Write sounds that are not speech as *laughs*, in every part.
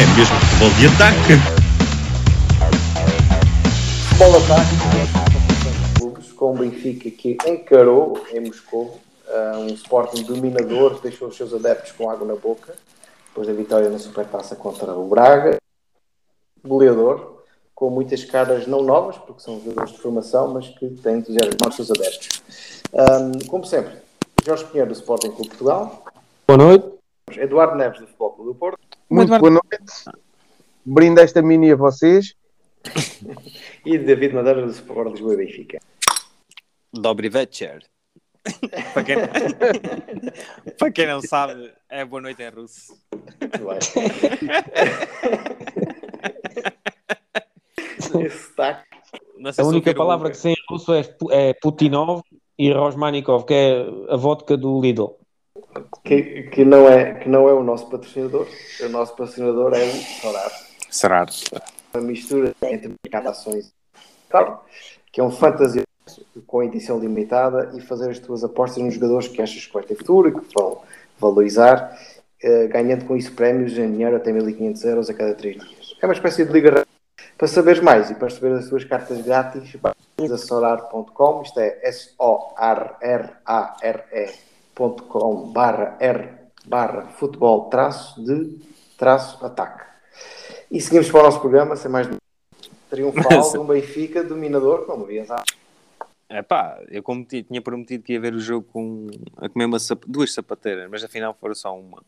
É mesmo futebol de ataque. Futebol Ataque, com o Benfica que encarou em Moscou uh, um Sporting dominador, deixou os seus adeptos com água na boca, depois da vitória na Supertaça contra o Braga. Goleador, com muitas caras não novas, porque são jogadores de formação, mas que têm entusiasmado os seus adeptos. Um, como sempre, Jorge Pinheiro do Sporting Clube Portugal. Boa noite. Eduardo Neves do Futebol Clube do Porto. Muito boa noite. Brindo esta mini a vocês. *laughs* E David Madeira do Sport Lisboa e Benfica. Dobry večer. *laughs* para, quem... *laughs* para quem não sabe, é boa noite em russo. Muito bem. Esse A única palavra o- que sei em russo é, é Putinov e Rosmanikov, que é a vodka do Lidl. Que, que, não é, que não é o nosso patrocinador. O nosso patrocinador é o. Será? Uma mistura entre ações claro, que é um fantasia com edição limitada e fazer as tuas apostas nos jogadores que achas que vai ter futuro e que vão valorizar, eh, ganhando com isso prémios em dinheiro até 1500 euros a cada 3 dias. É uma espécie de liga para saberes mais e para receber as tuas cartas grátis, vais a solar.com, isto é S-O-R-R-A-R-E.com barra R barra futebol traço de traço ataque. E seguimos para o nosso programa, sem mais triunfal *laughs* de um Benfica dominador, como vias há. É pá, eu como ti- tinha prometido que ia ver o jogo com, a comer uma duas sapateiras, mas afinal foram só uma.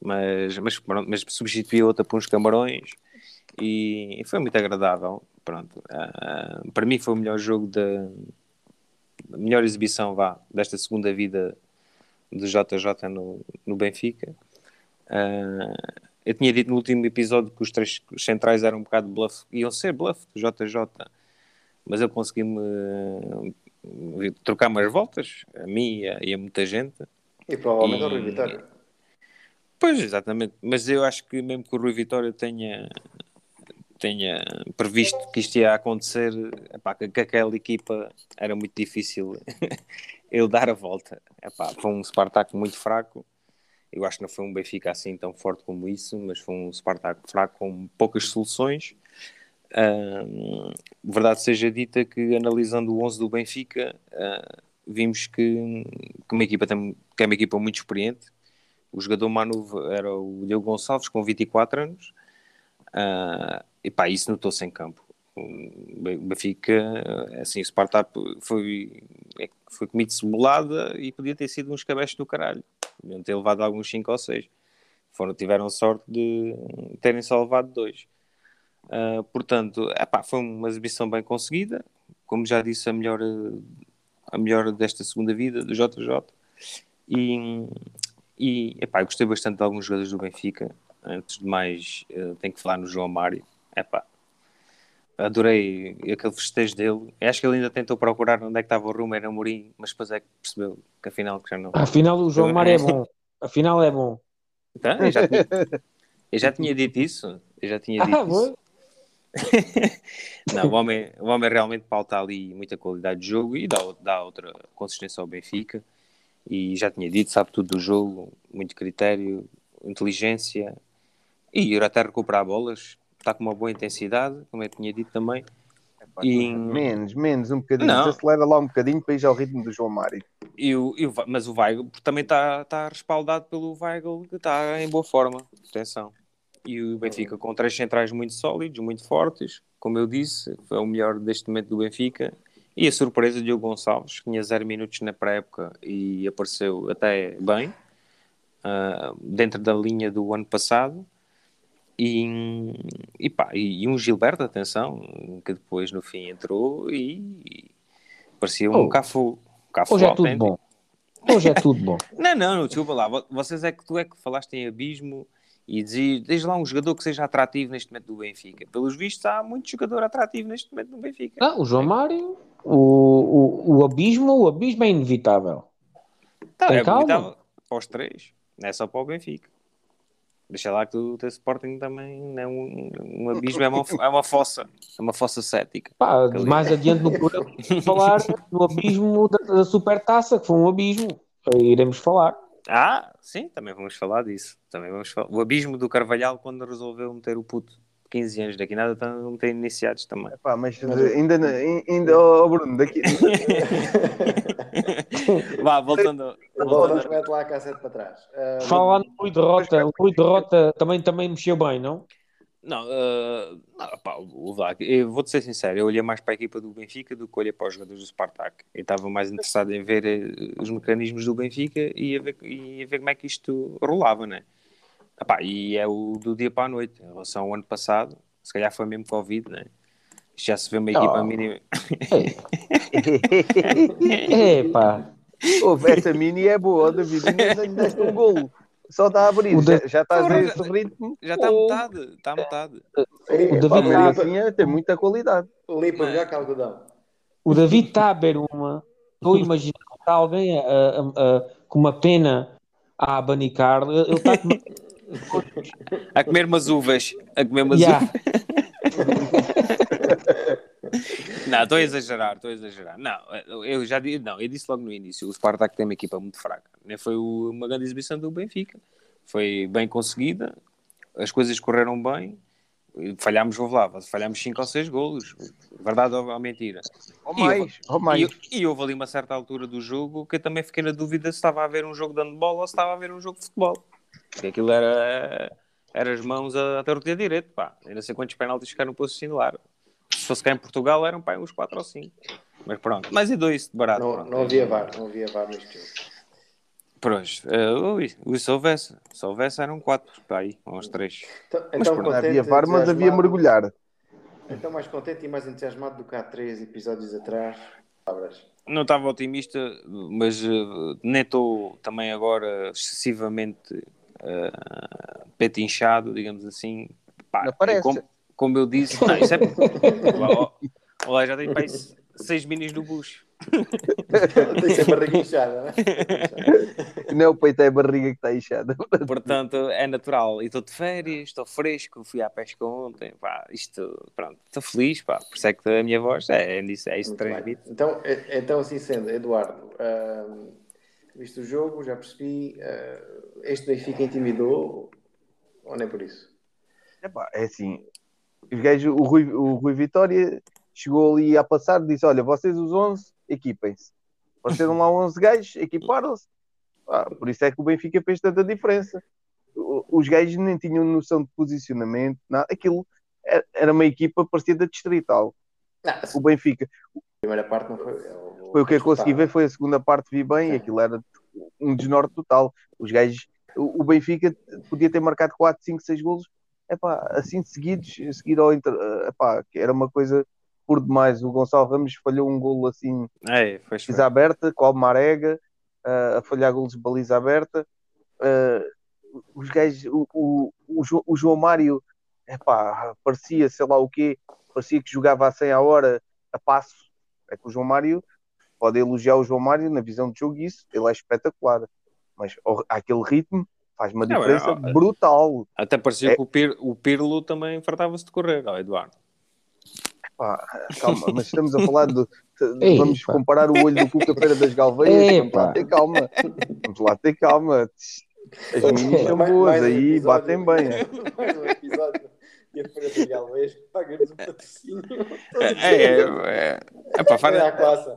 Mas, mas, pronto, mas substituí outra por uns camarões e foi muito agradável. Pronto, Ah, para mim foi o melhor jogo da melhor exibição vá, desta segunda vida do JJ no, no Benfica. Ah, eu tinha dito no último episódio que os três centrais eram um bocado bluff, iam ser bluff do JJ, mas eu consegui-me eh, trocar umas voltas, a mim e a, e a muita gente. E provavelmente ao Rui Vitória. Pois, exatamente. Mas eu acho que mesmo que o Rui Vitória tenha, tenha previsto que isto ia acontecer, epá, que, que aquela equipa era muito difícil *laughs* ele dar a volta. Epá, foi um Spartak muito fraco. Eu acho que não foi um Benfica assim tão forte como isso, mas foi um Spartak fraco com poucas soluções. Ahm, verdade seja dita que analisando o 11 do Benfica, ah, vimos que, que, uma equipa tem, que é uma equipa muito experiente. O jogador Manu era o Diogo Gonçalves, com 24 anos, ah, e pá, isso notou-se em campo. O Ben- o Benfica, assim, o Spartak foi, é- foi comido cebolada e podia ter sido uns cabeços do caralho. Podiam ter levado alguns 5 ou 6. Foram, tiveram sorte de terem só levado dois. Uh, portanto, epá, foi uma exibição bem conseguida. Como já disse, a melhor, a melhor desta segunda vida do JJ. E, e epá, gostei bastante de alguns jogadores do Benfica. Antes de mais, uh, tenho que falar no João Mário. Epá, adorei aquele festejo dele. Acho que ele ainda tentou procurar onde é que estava o Rumo, era Amorim, mas depois é que percebeu que afinal que já não. Afinal, o João Mário é bom. Afinal, é bom. Então, eu, já tinha, eu já tinha dito isso. Eu já tinha dito Ah, isso. *laughs* Não, o homem, o homem realmente pauta ali muita qualidade de jogo e dá, dá outra consistência ao Benfica. E já tinha dito, sabe tudo do jogo, muito critério, inteligência e ir até recuperar bolas. Está com uma boa intensidade, como eu tinha dito também. E, Menos, menos um bocadinho. Não. Desacelera lá um bocadinho para ir ao ritmo do João Mário. e o, e o mas o Weigl também está está respaldado pelo Weigl, que está em boa forma. Atenção. E o Benfica com três centrais muito sólidos, muito fortes. Como eu disse, foi o melhor deste momento do Benfica. E a surpresa de Diogo Gonçalves, que tinha zero minutos na pré-época e apareceu até bem, ah, dentro da linha do ano passado. E, e, pá, e, um Gilberto, atenção, que depois no fim entrou e, e parecia um Oh, Cafu. Cafu Hoje é tudo bom. Hoje é tudo bom. *laughs* Não, não, não, desculpa lá. Vo- Vocês é que tu é que falaste em abismo e dizias, diz lá um jogador que seja atrativo neste momento do Benfica. Pelos vistos, há muito jogador atrativo neste momento do Benfica. Não, o João Mário, o, o, o abismo, o abismo é inevitável. Tá, tem é calma. inevitável para os três, não é só para o Benfica. Deixa lá que o teu Sporting também é um, um abismo, é uma, *laughs* é uma fossa, é uma fossa cética. Pá, mais adiante no programa vamos falar no abismo da, da supertaça, que foi um abismo. Aí Iremos falar. Ah, sim, também vamos falar disso. Também vamos falar. O abismo do Carvalhal quando resolveu meter o puto 15 anos daqui nada estão a iniciados também. Pá, mas ainda, ainda oh, Bruno, daqui, *laughs* *laughs* Vá, voltando. voltando mete lá a cassete para trás. Ah, Falar no Rui Derrota, o Rui Derrota também, também mexeu bem, não? Não, uh, não, pá, o eu vou-te ser sincero, eu olhei mais para a equipa do Benfica do que olhei para os jogadores do Spartak. Eu estava mais interessado em ver eh, os mecanismos do Benfica e a ver, e a ver como é que isto rolava, né? Epá, e é o do dia para a noite, em relação ao ano passado, se calhar foi mesmo Covid, né? Já se vê uma equipa Oh. mínima. É *laughs* pá. Ouve, essa mini é boa, David, ainda ainda deste um golo. Só está a abrir, já, da- já está a ver esse ritmo. Já está a metade, está a metade. O David Tá. limpa, assim, é, tem muita qualidade. limpa Não. já que algodão. O David está a beber uma. Estou a imaginar que está alguém a- a- a- com uma pena a abanicar. Ele está a comer. A comer umas uvas, a comer umas Ya. uvas. Não, estou a exagerar, estou a exagerar. Não, eu já disse, não, eu disse logo no início, o Spartak tem uma equipa muito fraca. Nem foi uma grande exibição do Benfica. Foi bem conseguida, as coisas correram bem. Falhámos, vou lá, falhámos 5 ou 6 golos. Verdade ou mentira? Ou E eu- mais, ou mais. E, e houve ali uma certa altura do jogo que eu também fiquei na dúvida se estava a ver um jogo de handball ou se estava a ver um jogo de futebol. Porque aquilo era, era as mãos a, a torto e a direito, pá. Eu não sei quantos penaltis ficaram para assinalar. Se fosse cá em Portugal eram pá, uns 4 ou 5. Mas pronto, mais e dois de barato. Não, pronto. não havia VAR, não havia VAR neste jogo. Ui, ui, se houvesse, se houvesse eram 4, pá, aí, uns 3. Então, Mas então pronto, havia VAR, mas havia mergulhar. Então mais contente e mais entusiasmado do que há três episódios atrás. Não estava otimista, mas eh, nem estou também agora excessivamente eh, peito inchado, digamos assim. Pá, Não parece. é como, como eu disse, não, isso é. Olá, *laughs* olá, já tenho aí seis minis no bucho. *laughs* Tem sempre a barriga inchada, não é? *laughs* Não é o peito, é a barriga que está inchada. Portanto, é natural. E estou de férias, estou fresco, fui à pesca ontem. Pá, isto, pronto, estou feliz, pá. Por isso é que a minha voz é, é isso, é isso que bem. transmite. Então, é- então, assim sendo, Eduardo, visto o jogo, já percebi, ah, este Benfica intimidou, ou nem por isso? Epá, é assim, os gajos, o, Rui, o Rui Vitória chegou ali a passar e disse: Olha, vocês os 11, equipem-se. Apareceram lá 11 gajos, equiparam-se. Ah, por isso é que o Benfica fez tanta diferença. Os gajos nem tinham noção de posicionamento, nada. Aquilo era- uma equipa parecida da distrital. Não, O Benfica, a primeira parte não foi. Foi o que eu consegui ver, foi a segunda parte, vi bem, e aquilo era um desnorte total. Os gajos, o Benfica podia ter marcado 4, 5, 6 golos, epá, assim seguidos, a seguir ao Inter, epá, que era uma coisa por demais. O Gonçalo Ramos falhou um golo assim, É, foi baliza aberta, com o Marega, ah, a falhar golos de baliza aberta. Ah, os gajos, o, o, o, Jo- o João Mário, epá, parecia, sei lá o quê, parecia que jogava a 100 a hora a passo. É que o João Mário, pode elogiar o João Mário na visão de jogo, isso, ele é espetacular. Mas aquele ritmo faz uma Não, é, diferença é, é. brutal. Até parecia É. que o, Pir, o Pirlo também fartava-se de correr, ó, Eduardo. Pá, calma, mas estamos a falar de. Ei, vamos pá. comparar o olho do Cuca Feira das Galveias. Ei, vamos lá ter calma. Vamos lá ter calma. As minis são boas mais um aí, episódio- batem bem. mais um episódio e a Feira de Galvez, paga-nos um patrocínio. É, é, é, é, pá, Olha a fala, classe.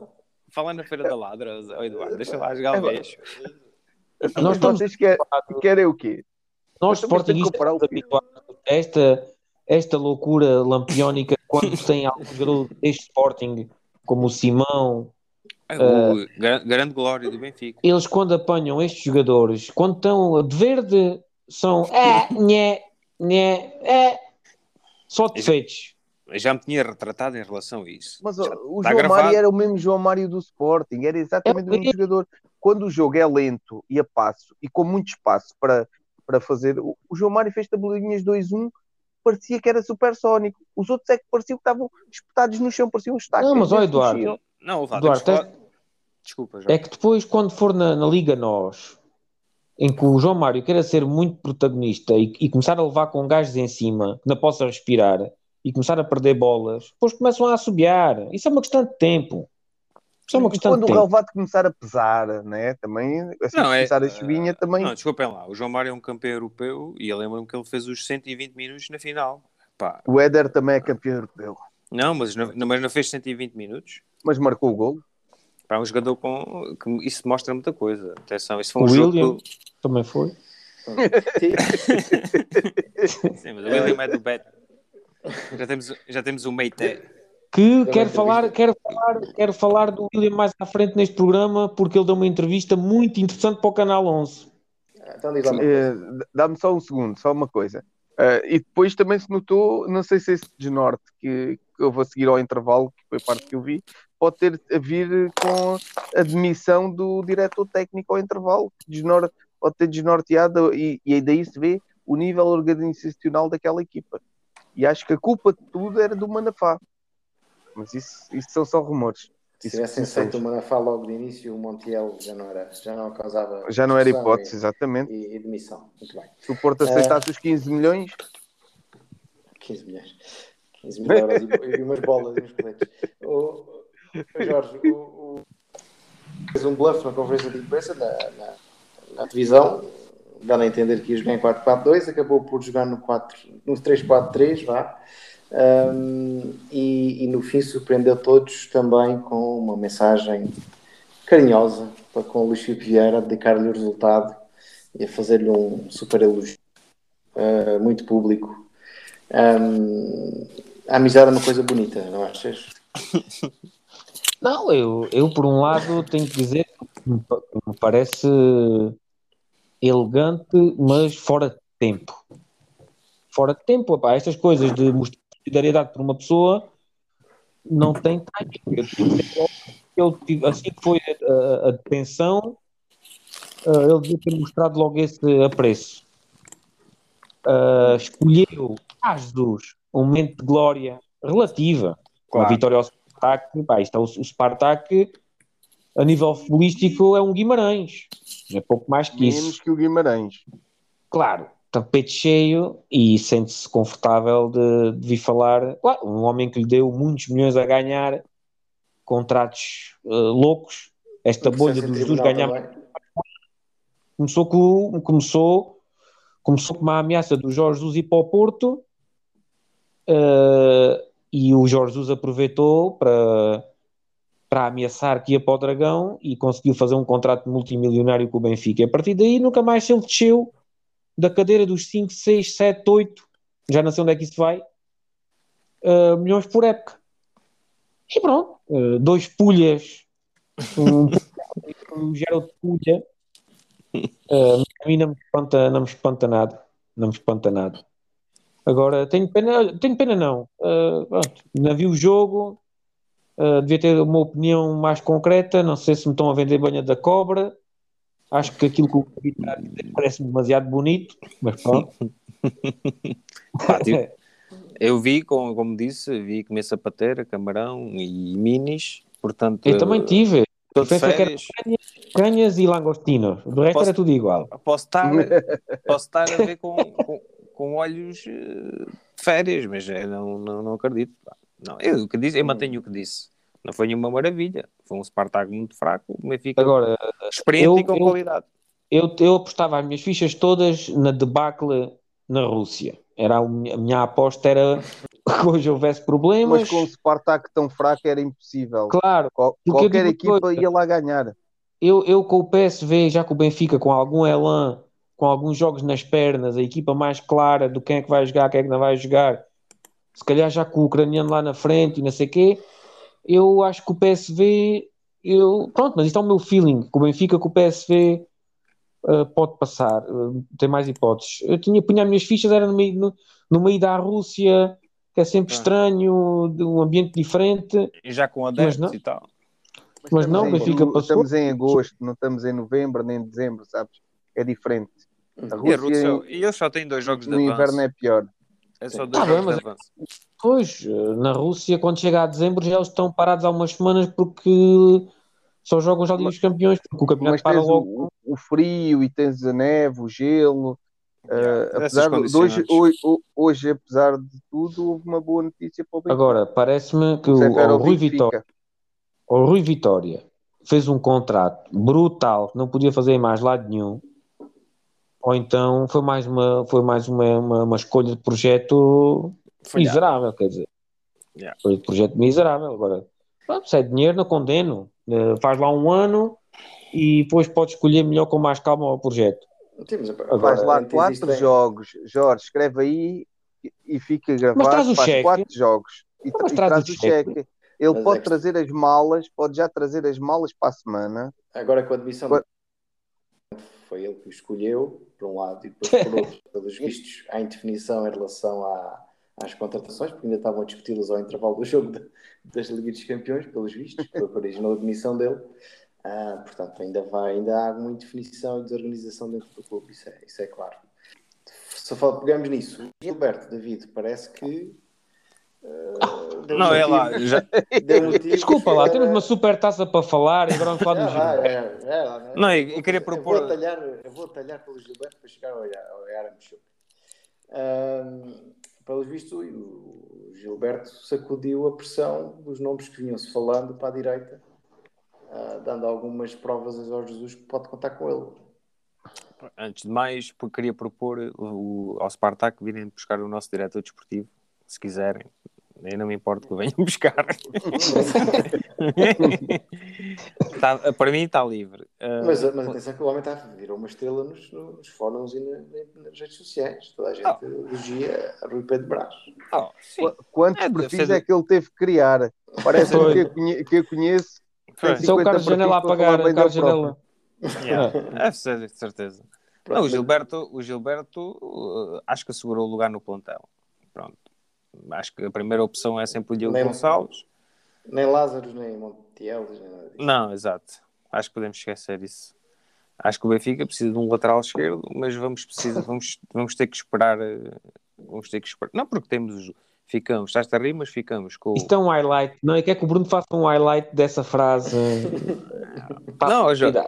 Fala na Feira da Ladra, Eduardo, deixa lá as galveias. Nós Mas estamos vocês querem, querem o quê? Nós, o a esta, esta loucura lampiónica *laughs* quando tem algum jogador deste Sporting, como o Simão. É, o gran- grande glória do Benfica. Eles, quando apanham estes jogadores, quando estão de verde, são é, nhé, nhé, é, só defeitos. Eu já me tinha retratado em relação a isso. Mas Já o João gravado. Mário era o mesmo João Mário do Sporting, era exatamente É o mesmo o jogador. quando o jogo é lento e a passo e com muito espaço para, para fazer, o, o João Mário fez tabelinhas 2-1, parecia que era supersónico. Os outros é que pareciam que estavam espetados no chão, pareciam estacas. Não, mas se Eduardo. Não, vá, Eduardo, falar- Desculpa, já. É que depois, quando for na, na Liga Nós, em que o João Mário queira ser muito protagonista e, e começar a levar com gajos em cima, que não possa respirar e começar a perder bolas, depois começam a assobiar. Isso é uma questão de tempo. Isso é uma questão quando de o tempo. Relvado começar a pesar, né? Também, assim Não, é- começar a subinha, também. Não, desculpem lá. O João Mário é um campeão europeu e eu lembro-me que ele fez os 120 minutos na final. Pá, O Éder também é campeão europeu, não, mas não, mas não fez 120 minutos. mas marcou o gol. Para um jogador com. Que isso mostra muita coisa. Atenção, isso foi um O jogo. William. Também foi. *laughs* Sim, mas o William é do Bet. Já temos, já temos o Meite. Que quero falar, quero, falar, quero falar do William mais à frente neste programa, porque ele deu uma entrevista muito interessante para o Canal 11. Então diz lá uma Eh, Dá-me só um segundo, só uma coisa. Eh, e depois também se notou, não sei se esse desnorte que, que eu vou seguir ao intervalo, que foi a parte que eu vi, pode ter a vir com a demissão do diretor técnico ao intervalo, que desnor- pode ter desnorteado e, e daí se vê o nível organizacional daquela equipa. E acho que a culpa de tudo era do Manafá. Mas isso, isso são só rumores. Se Isso tivessem aceito o Manafá logo de início, o Montiel já não, era, já não causava. Já não era hipótese, exatamente. E, e demissão. Muito bem. Se o Porto aceitasse os 15 milhões, 15 milhões. 15 mil euros e, e umas bolas e uns coletes. O, o Jorge, o, o- fez um bluff na conferência de imprensa na, na, na televisão, dando a entender que ia jogar em 4-4-2, acabou por jogar no, 4, no 3-4-3, vá. Um, e, e no fim surpreendeu todos também com uma mensagem carinhosa para com o Luís Filipe Vieira, dedicar-lhe o resultado e a fazer-lhe um super elogio uh, muito público. Um, a amizade é uma coisa bonita, não achas? *laughs* Não, eu, eu por um lado tenho que dizer que me parece elegante, mas fora de tempo. Fora de tempo, epá, estas coisas de mostrar solidariedade por uma pessoa não tem timing. Eu tive- assim que foi a, a detenção, ah, ele devia ter mostrado logo esse apreço. Ah, escolheu, ah, Jesus, um momento de glória relativa com a Claro. vitória ao Spartak. Pá, isto é o, o Spartak, a nível futebolístico, é um Guimarães. É pouco mais que isso. menos que o Guimarães. Claro, tapete cheio e sente-se confortável de, de vir falar. Claro, um homem que lhe deu muitos milhões a ganhar, contratos eh, loucos. Esta bolha Processo do em Jesus ganhar também. começou com, começou, começou com uma ameaça do Jorge Jesus ir para o Porto eh, e o Jorge Jesus aproveitou para, para ameaçar que ia para o Dragão e conseguiu fazer um contrato multimilionário com o Benfica. E a partir daí nunca mais ele desceu da cadeira dos 5, 6, 7, 8, já não sei onde é que isso vai, eh, milhões por época. E pronto, eh, dois pulhas, um, um Gerald Pulha, Uh, a mim não me espanta, não me espanta nada. Não me espanta nada. Agora, tenho pena, tenho pena não. Uh, pronto, não vi o jogo, uh, devia ter uma opinião mais concreta. Não sei se me estão a vender banha da cobra. Acho que aquilo que o David está a dizer parece demasiado bonito, mas pronto. *laughs* Pá, tipo, *laughs* eu vi, como, como disse, vi comer sapateira, camarão e minis. Portanto, Eu também tive. estou de Pensa que era férias. canhas e langostinos. Do resto Posso- era tudo igual. Posso estar, *laughs* posso estar a ver com, com, com olhos eh, de férias, mas eh, não, não, não acredito. pá. Não, eu, o que disse, eu mantenho o que disse. Não foi nenhuma maravilha. Foi um Spartak muito fraco, o Benfica Agora, experiente eu- e com eu- qualidade. eu, eu apostava as minhas fichas todas na debacle na Rússia. Era a minha, a minha aposta era *laughs* que hoje houvesse problemas. Mas com o Spartak tão fraco era impossível. Claro, Qual- qualquer equipa coisa. ia lá ganhar. eu, eu com o PSV, já com o Benfica, com algum elan, com alguns jogos nas pernas, a equipa mais clara do quem é que vai jogar, quem é que não vai jogar, se calhar já com o ucraniano lá na frente e não sei o quê, eu acho que o PSV, eu, pronto, mas isto é o meu feeling, que o Benfica com o PSV uh, pode passar, uh, tem mais hipóteses. Eu tinha punha as minhas fichas, era no meio, no, no meio da Rússia, que é sempre Ah. estranho, de um ambiente diferente. E já com Mas adeptos não. e tal. Mas não, o estamos em- Benfica não- passou. Estamos em agosto, não estamos em novembro nem em dezembro, sabes? É diferente. A E, a Rússia Rússia, e eles só têm dois jogos de no inverno avanço. é pior. É só dois Tá bem, jogos mas- avanço. Pois, eh, na Rússia, quando chega a dezembro, já eles estão parados há umas semanas porque só jogam já dos Campeões, porque o campeonato para logo. o, o frio e tens a neve, o gelo. Yeah, essas apesar de, hoje, hoje, hoje, apesar de tudo, houve uma boa notícia para o Benfica. Agora, parece-me que o, Prefere o o Rui. Vitória, o Rui Vitória fez um contrato brutal que não podia fazer mais lado nenhum. Ou então foi mais uma, foi mais uma, uma, uma escolha de projeto Falhado. miserável, quer dizer. Yeah. Foi de projeto miserável. Agora, pronto, se é dinheiro, não condeno. Eh, Faz lá um ano e depois pode escolher melhor com mais calma o projeto. Sim, mas Agora, Faz lá quatro jogos. Jorge, escreve aí e- fica gravado. traz o faz cheque. quatro jogos. E, Mas e traz traz o o cheque. Ele Mas pode é que- trazer as malas, pode já trazer as malas para a semana. Agora com a admissão foi ele que o escolheu, por um lado, e depois por *laughs* outro, pelos vistos, há indefinição em relação à- às contratações, porque ainda estavam a discuti-las ao intervalo do jogo da- das Ligas dos Campeões, pelos vistos, foi o que originou a admissão dele. Ah, portanto, ainda, vai, ainda há alguma indefinição e desorganização dentro do clube, isso é, isso é claro. Se pegamos nisso, Gilberto, David, parece que. Ah, Não, é lá. Já... *laughs* motivo Desculpa lá, temos uma super taça para falar e agora vamos falar do é, lá, Gilberto. é, é, lá, né? Não, eu- eu queria Eu propor- vou talhar, eu vou talhar pelo Gilberto para chegar ao, ao Yaramchuk. Um, pelos vistos, o Gilberto sacudiu a pressão dos nomes que vinham-se falando para a direita, ah, dando algumas provas a Jorge Jesus que pode contar com ele. Antes de mais, por- queria propor o, ao Spartak virem buscar o nosso diretor desportivo, se quiserem. Eu não me importo que venham *laughs* buscar. Tá- para mim está livre. Ah, Mas, mas atenção que o homem está a virar uma estrela nos, nos fóruns e na- na- nas redes sociais. Toda a gente Ah. elogia a Rui Pedro Brás. oh. Qu- Quantos É, perfis ser é que ele teve que criar? Parece que eu, conhe- que eu conheço. Só o 50 Carlos Janela a pagar, o Carlos. Janela. Yeah, ser, de certeza. Não, o Gilberto, o Gilberto uh, acho que assegurou o lugar no plantel. Pronto. Acho que a primeira opção é sempre o Diogo Nem- Gonçalves. Nem Lázaro, nem Montiel, nem nada disso. Não, exato. Acho que podemos esquecer isso. Acho que o Benfica precisa de um lateral esquerdo, mas vamos, precisa, vamos, vamos ter que esperar. eh, Vamos ter que esperar. Não, porque temos. os- Ficamos, estás a rir, mas ficamos com. o- Isto é um highlight, não é? Quer que o Bruno faça um highlight dessa frase? *laughs* Não, ó, Jorge,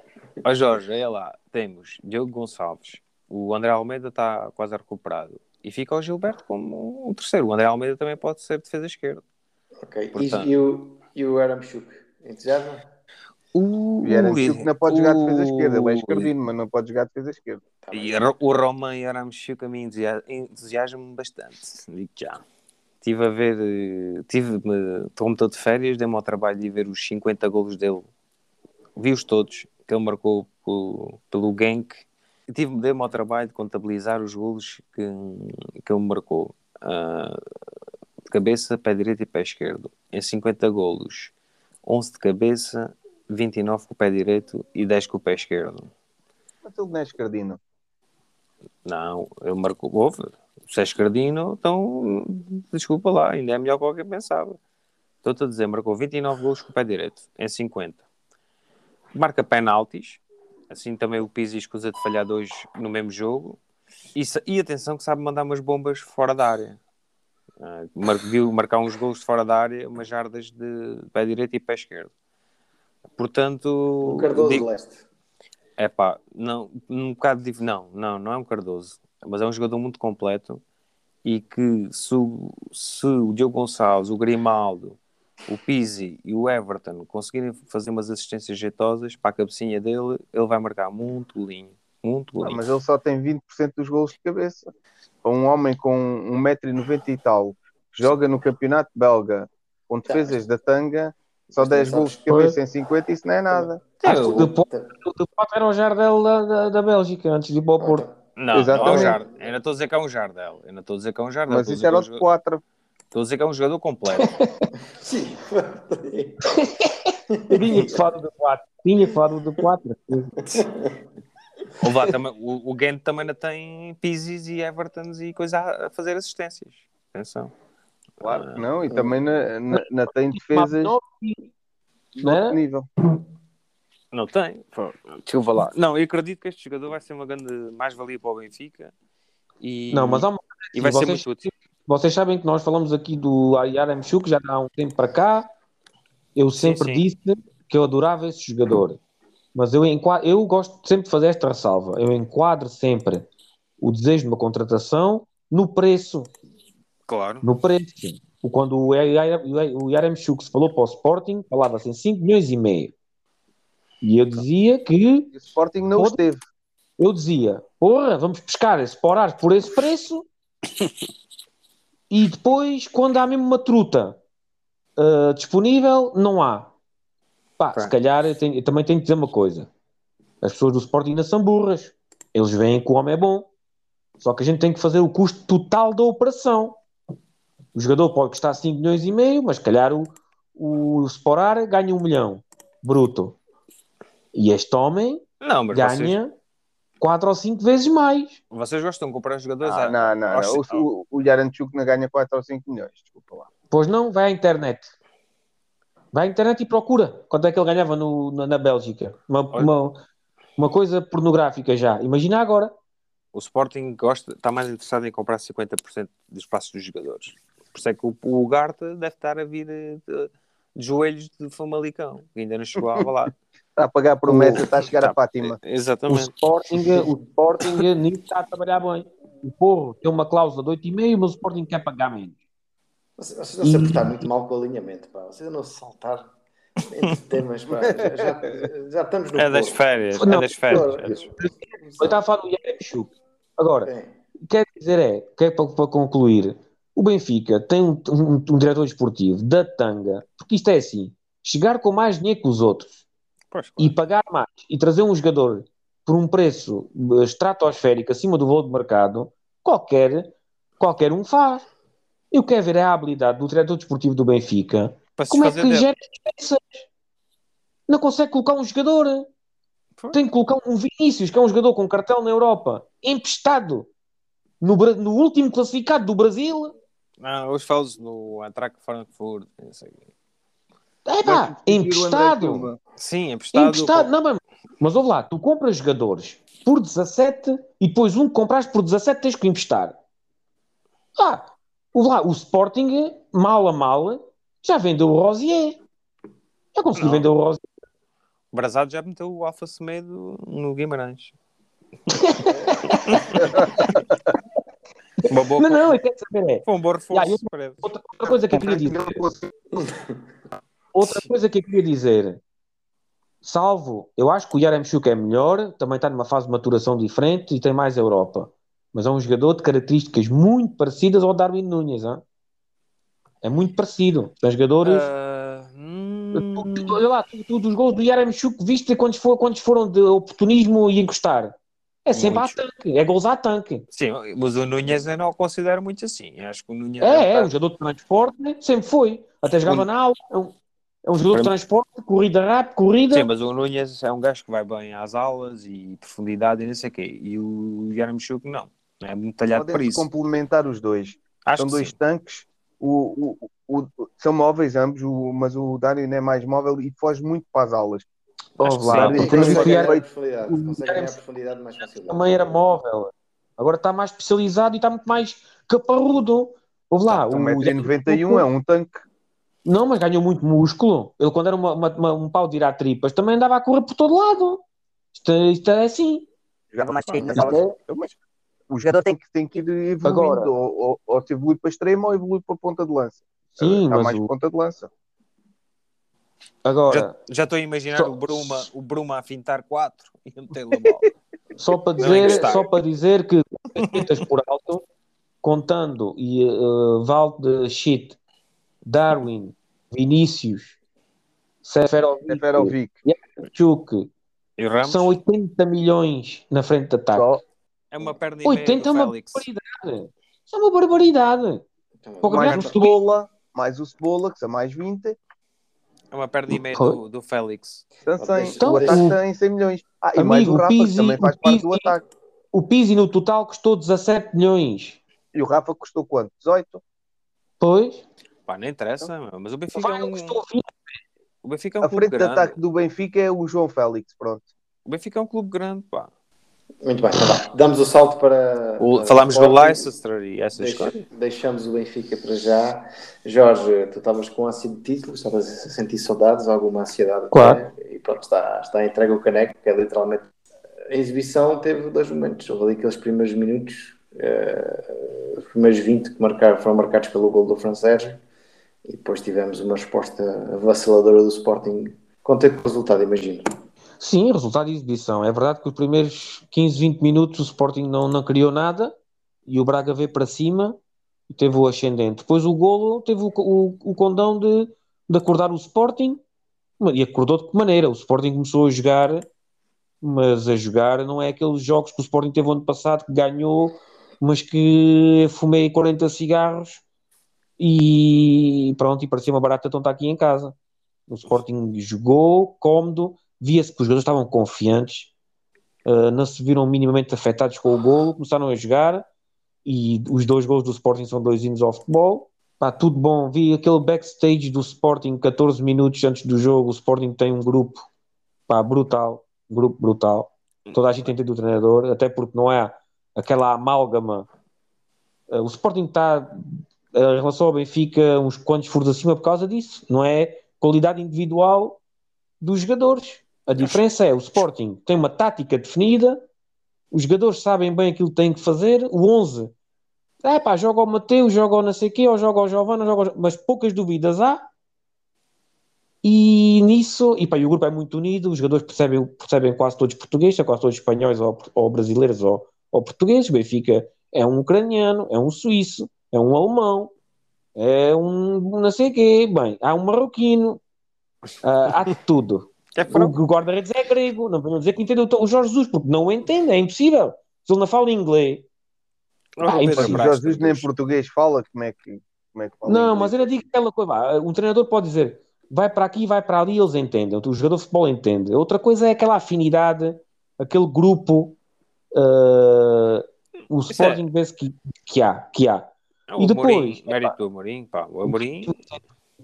ó, Jorge, olha lá. Temos Diogo Gonçalves. O André Almeida está quase recuperado. E fica o Gilberto como o terceiro. O André Almeida também pode ser defesa esquerda. Ok. E- Portanto- E, o, e o Aramchuk? Entusiasmo? O, E Uri- que não pode jogar defesa esquerda. Ele é esquerdino, mas não pode jogar defesa esquerda. Tá E o Roman Yaramchuk a mim entusia- entusiasma-me bastante. Digo já. Estive a ver, tive como estou de férias, dei-me ao trabalho de ver os 50 golos dele. Vi-os todos, que ele marcou pelo, pelo Genk. Tive, dei-me ao trabalho de contabilizar os golos que, que ele marcou. Ah, de cabeça, pé direito e pé esquerdo. Em 50 golos, 11 de cabeça, 29 com o pé direito e 10 com o pé esquerdo. Mas ele não é esquerdino. Não, ele marcou. Houve. Se é esquerdino, então desculpa lá, ainda é melhor que o que eu pensava. Estou-te a dizer, marcou 29 gols com o pé direito, em 50. Marca penaltis, assim também o Pizzi escusa de falhar dois no mesmo jogo. E, e atenção que sabe mandar umas bombas fora da área. Ah, mar- viu marcar uns gols de fora da área, umas jardas de pé direito e pé esquerdo. Portanto, O Cardoso digo- de Leste. é pá, não, um bocado dif... não, não, não é um Cardoso, mas é um jogador muito completo e que se se o Diogo Gonçalves, o Grimaldo, o Pizzi e o Everton conseguirem fazer umas assistências jeitosas para a cabecinha dele, ele vai marcar muito golinho, muito Ah, golinho. mas ele só tem 20% dos golos de cabeça. Para um homem com 1,90m e tal, que joga no campeonato belga, com defesas da tanga, só Mas 10 também golos de cabeça em 50, isso não é nada. Acho que o- o de Porto, o de Porto era o Jardel da, da, da Bélgica, antes de ir para o Porto. Não, não é um. Jardel. Eu ainda estou a dizer que é um Jardel. Eu estou a dizer que é um Jardel. Mas isso era o é de jogador- 4. Estou a dizer que é um jogador completo. *laughs* Sim. Eu tinha que falar do 4. Tinha que falar do 4. Ou lá, também, o, o Gent também ainda tem Pizzis e Evertons e coisa a, a fazer assistências. Atenção. Claro que não, e também na, na, na tem defesas. de Não outro era? nível. Não tem. Desculpa lá. Não, eu acredito que este jogador vai ser uma grande mais-valia para o Benfica. E, Não, mas há uma e vai ser vocês- muito útil. Vocês sabem que nós falamos aqui do Yaremchuk já há um tempo para cá. Eu sempre sim. disse que eu adorava esse jogador. Mas eu, enquadro, eu gosto sempre de fazer esta ressalva. Eu enquadro sempre o desejo de uma contratação no preço. Claro. No preço. Quando o Yar- o Yaremchuk se falou para o Sporting, falava-se em 5 milhões e meio. E eu dizia que E o Sporting não esteve. eu dizia, porra, vamos pescar esse porar por esse preço *laughs* e depois, quando há mesmo uma truta ah, disponível, não há. Pá, se calhar eu, tenho- eu também tenho que dizer uma coisa. As pessoas do Sporting ainda são burras. Eles veem que o homem é bom. Só que a gente tem que fazer o custo total da operação. O jogador pode custar 5 milhões e meio, mas se calhar o, o Sporar ganha 1 milhão bruto. E este homem Não, mas vocês, ganha 4 ou 5 vezes mais. vocês gostam de comprar jogadores Ah, a- não, não, aos- não. O, o, o Yaranchuk não ganha 4 ou 5 milhões. Desculpa lá. Pois não, vai à internet. Vai à internet e procura quanto é que ele ganhava no- na, na Bélgica. Uma, uma, uma coisa pornográfica já. Imagina agora. O Sporting gosta, está mais interessado em comprar 50% dos passos dos jogadores. Por isso é que o, o Garta deve estar a vir de, de joelhos de Famalicão, que ainda não chegou a lá. *laughs* Está a pagar promessa, está a chegar a Fátima. O Exatamente. Sporting, o Sporting nisso está a trabalhar bem. O Porro tem uma cláusula de 8,5, mas o Sporting quer pagar menos. Vocês vocês não se apertar muito mal com o alinhamento, pá. Vocês não se saltar entre temas, pá. Já, já, já estamos no É das férias. Não, é das férias. é das- Eu estava a falar do Yaremchuk. Agora, É. quer dizer é, que é para, para concluir, o Benfica tem um, um- um diretor esportivo da tanga, porque isto é assim, chegar com mais dinheiro que os outros Pois, e pagar mais e trazer um jogador por um preço estratosférico acima do valor de mercado, qualquer, qualquer um faz. Eu quero ver a habilidade do diretor desportivo do Benfica. Como é que lhe dele. gera despesas? Não consegue colocar um jogador. Pois. Tem que colocar um Vinícius, que é um jogador com cartel na Europa, emprestado no, no último classificado do Brasil. Não, os falos no Eintracht Frankfurt. É pá, emprestado. Sim, emprestado. Emprestado. Não, mas, mas ouve lá, tu compras jogadores por 17 e depois um que compraste por 17 tens que emprestar. Ah, ouve lá, o Sporting, mal a mal, já vendeu o Rosier. Já conseguiu Não. vender o Rosier. O Brazado já meteu o Alfa Semedo no Guimarães. *laughs* Uma boa Não, não, eu quero saber é. Foi um bom reforço. Ele. Outra, outra coisa que eu queria dizer. Outra coisa que eu queria dizer. Salvo, eu acho que o Yaremchuk é melhor, também está numa fase de maturação diferente e tem mais Europa. Mas é um jogador de características muito parecidas ao Darwin Núñez. hã? É muito parecido. São jogadores. Ah, hum, Tu- olha lá, tu, tu, dos gols do Yaremchuk, viste quantos, for, quantos foram de oportunismo e encostar? É sempre Muitos. a tanque, é gols a tanque. Sim, mas o Núñez eu não o considero muito assim. Acho que o Núñez É, é, um um jogador de transporte, né? sempre foi. Até jogava O- na aula. É um, jogador de transporte, corrida rápida, corrida. Sim, mas o Núñez é um gajo que vai bem às aulas e profundidade e não sei o quê. E o Yaramchuk não. É muito talhado para isso. complementar os dois. Acho São que dois sim. tanques. O, o- o- o- são móveis ambos, o- mas o Dário é mais móvel e foge muito para as aulas. Que lá, sim. consegue criar- ganhar profundidade. o Consegue ganhar profundidade mais facilmente. também era móvel. Agora está mais especializado e está muito mais caparrudo. Ouve lá, Então, o 1,91m é um tanque. Não, mas ganhou muito músculo. Ele, quando era uma- uma- uma- um pau de ir a tripas, também andava a correr por todo lado. Isto, é- isto é assim. Jogava mais cheio é- Mas o jogador tem que, tem que ir evoluindo. Agora- Ou, ou, ou se evolui para extremo ou evolui para ponta de lança. Sim, Está mas mais o- ponta de lança. agora, Já, estou a imaginar Só- o, Bruma, o Bruma a fintar 4 *laughs* e a meter-lhe bola. Só para Não dizer, encostar. só para dizer que feitas por alto, contando e uh, Valde Shit, Darwin, Vinícius, Seferovic, Seferovic. Chuk, E o Ramos são 80 milhões na frente de ataque. Só é uma perna e meia 80 é do uma Félix. barbaridade. Isso é uma barbaridade. Então, Pouco mais o. Cebola, mais o Cebola, que são mais 20. É uma perna e meia do, do Félix. Então. Então, o ataque tem 100 milhões. Ah, e Amigo, mais o Rafa, que Pizzi- também faz parte do ataque. O Pizzi no total custou 17 milhões. E o Rafa custou quanto? 18? Pois, Pá, não interessa, meu, mas o Benfica é Vai, um... custou 20. O Benfica é um A clube frente de grande. ataque do Benfica é o João Félix, pronto. O Benfica é um clube grande, pá. Muito bem, então vá. Damos o salto para. O- para falámos do. Leicester e essa Deixa- história. deixamos o Benfica para já. Jorge, tu estavas com ânsia de título, estavas a sentir saudades, alguma ansiedade. Claro. até, E pronto, está, está entregue o caneco, que é literalmente. A exibição teve dois momentos. Houve ali aqueles primeiros minutos, eh, os primeiros 20 que marcaram, foram marcados pelo gol do Fran Sérgio. E depois tivemos uma resposta vaciladora do Sporting. Conta com o resultado, imagino. Sim, resultado de exibição. É verdade que os primeiros 15, 20 minutos o Sporting não, não criou nada e o Braga veio para cima e teve o ascendente. Depois o golo teve o, o, o condão de, de acordar o Sporting e acordou de que maneira? O Sporting começou a jogar, mas a jogar não é aqueles jogos que o Sporting teve ano passado que ganhou, mas que fumei 40 cigarros e pronto, e parecia uma barata tonta aqui em casa. O Sporting jogou cómodo, via-se que os jogadores estavam confiantes, uh, não se viram minimamente afetados com o golo, começaram a jogar e os dois gols do Sporting são dois hinos ao futebol. Pá, tudo bom. Vi aquele backstage do Sporting 14 minutos antes do jogo. O Sporting tem um grupo pá, brutal, grupo brutal. Toda a gente entende o treinador, até porque não é aquela amálgama. Uh, o Sporting está, em relação ao Benfica, uns quantos furos acima por causa disso. Não é qualidade individual dos jogadores. A diferença é o Sporting tem uma tática definida, os jogadores sabem bem aquilo que têm que fazer, o 11 é pá, joga o Mateus, joga o não sei quê, ou joga o Giovanni, joga o... mas poucas dúvidas há. E nisso, e, pá, e o grupo é muito unido, os jogadores percebem, percebem quase todos portugueses, quase todos espanhóis ou, ou brasileiros ou, ou portugueses. Benfica é um ucraniano, é um suíço, é um alemão, é um não sei quê. Bem, há um marroquino, uh, há de *laughs* tudo. É o o guarda-redes é grego, não vou dizer que entende o Jorge Jesus, porque não o entende, é impossível. Se ele não fala inglês. Ah, é impossível. o Jesus nem português fala, como é que, como é que fala? Não, inglês? mas eu digo aquela coisa. Um treinador pode dizer vai para aqui, vai para ali, eles entendem. O jogador de futebol entende. Outra coisa é aquela afinidade, aquele grupo. uh, o Isso Sporting vê-se que, que há, que há. É o E depois, Amorim, mérito do Amorim, pá. O Amorim,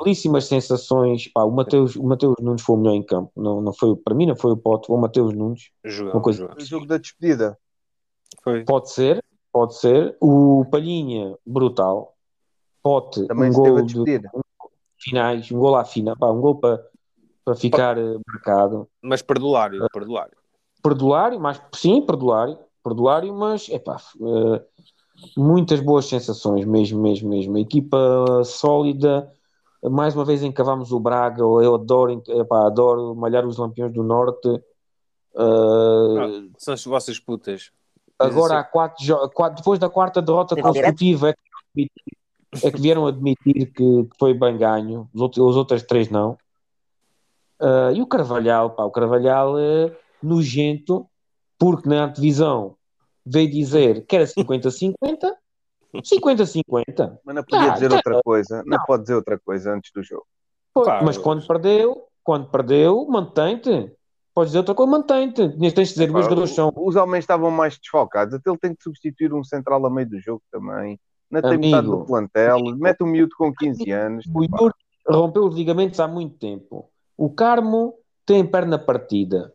Belíssimas sensações. Pá, o Mateus, o Mateus Nunes foi o melhor em campo. Não, não foi, para mim não foi o Pote, foi o Mateus Nunes. jogou, Uma coisa-. O jogo da despedida. Foi. Pode ser, pode ser. O Palhinha, brutal. Pote, Também um gol de despedir. finais, um gol à final, pá, um gol para, para ficar eh, marcado. Mas perdulário, perdulário. Perdulário, mas sim, perdulário, perdulário, mas epá, eh, muitas boas sensações, mesmo, mesmo, mesmo. A equipa sólida. Mais uma vez encavámos o Braga. Eu adoro, epá, adoro malhar os Lampiões do Norte. Eh, Ah, são as vossas putas. Agora há quatro, quatro depois da quarta derrota consecutiva é que, é que vieram admitir que, foi bem ganho, os outros, as outras três não. Ah, e o Carvalhal, pá, o Carvalhal é nojento, porque na antevisão veio dizer que era 50-50, 50-50. Mas não podia Ah, dizer tá- outra coisa. Não pode dizer outra coisa antes do jogo. Pois, Pá, mas quando perdeu, quando perdeu, mantém-te. Podes dizer outra coisa, mantém-te. Tens de dizer, os meus Pá, jogadores são Os homens estavam mais desfocados. Até ele tem que substituir um central a meio do jogo também. Não tem Amigo. metade do plantel. Mete um miúdo com 15 anos. O Yuri rompeu os ligamentos há muito tempo. O Carmo tem perna partida.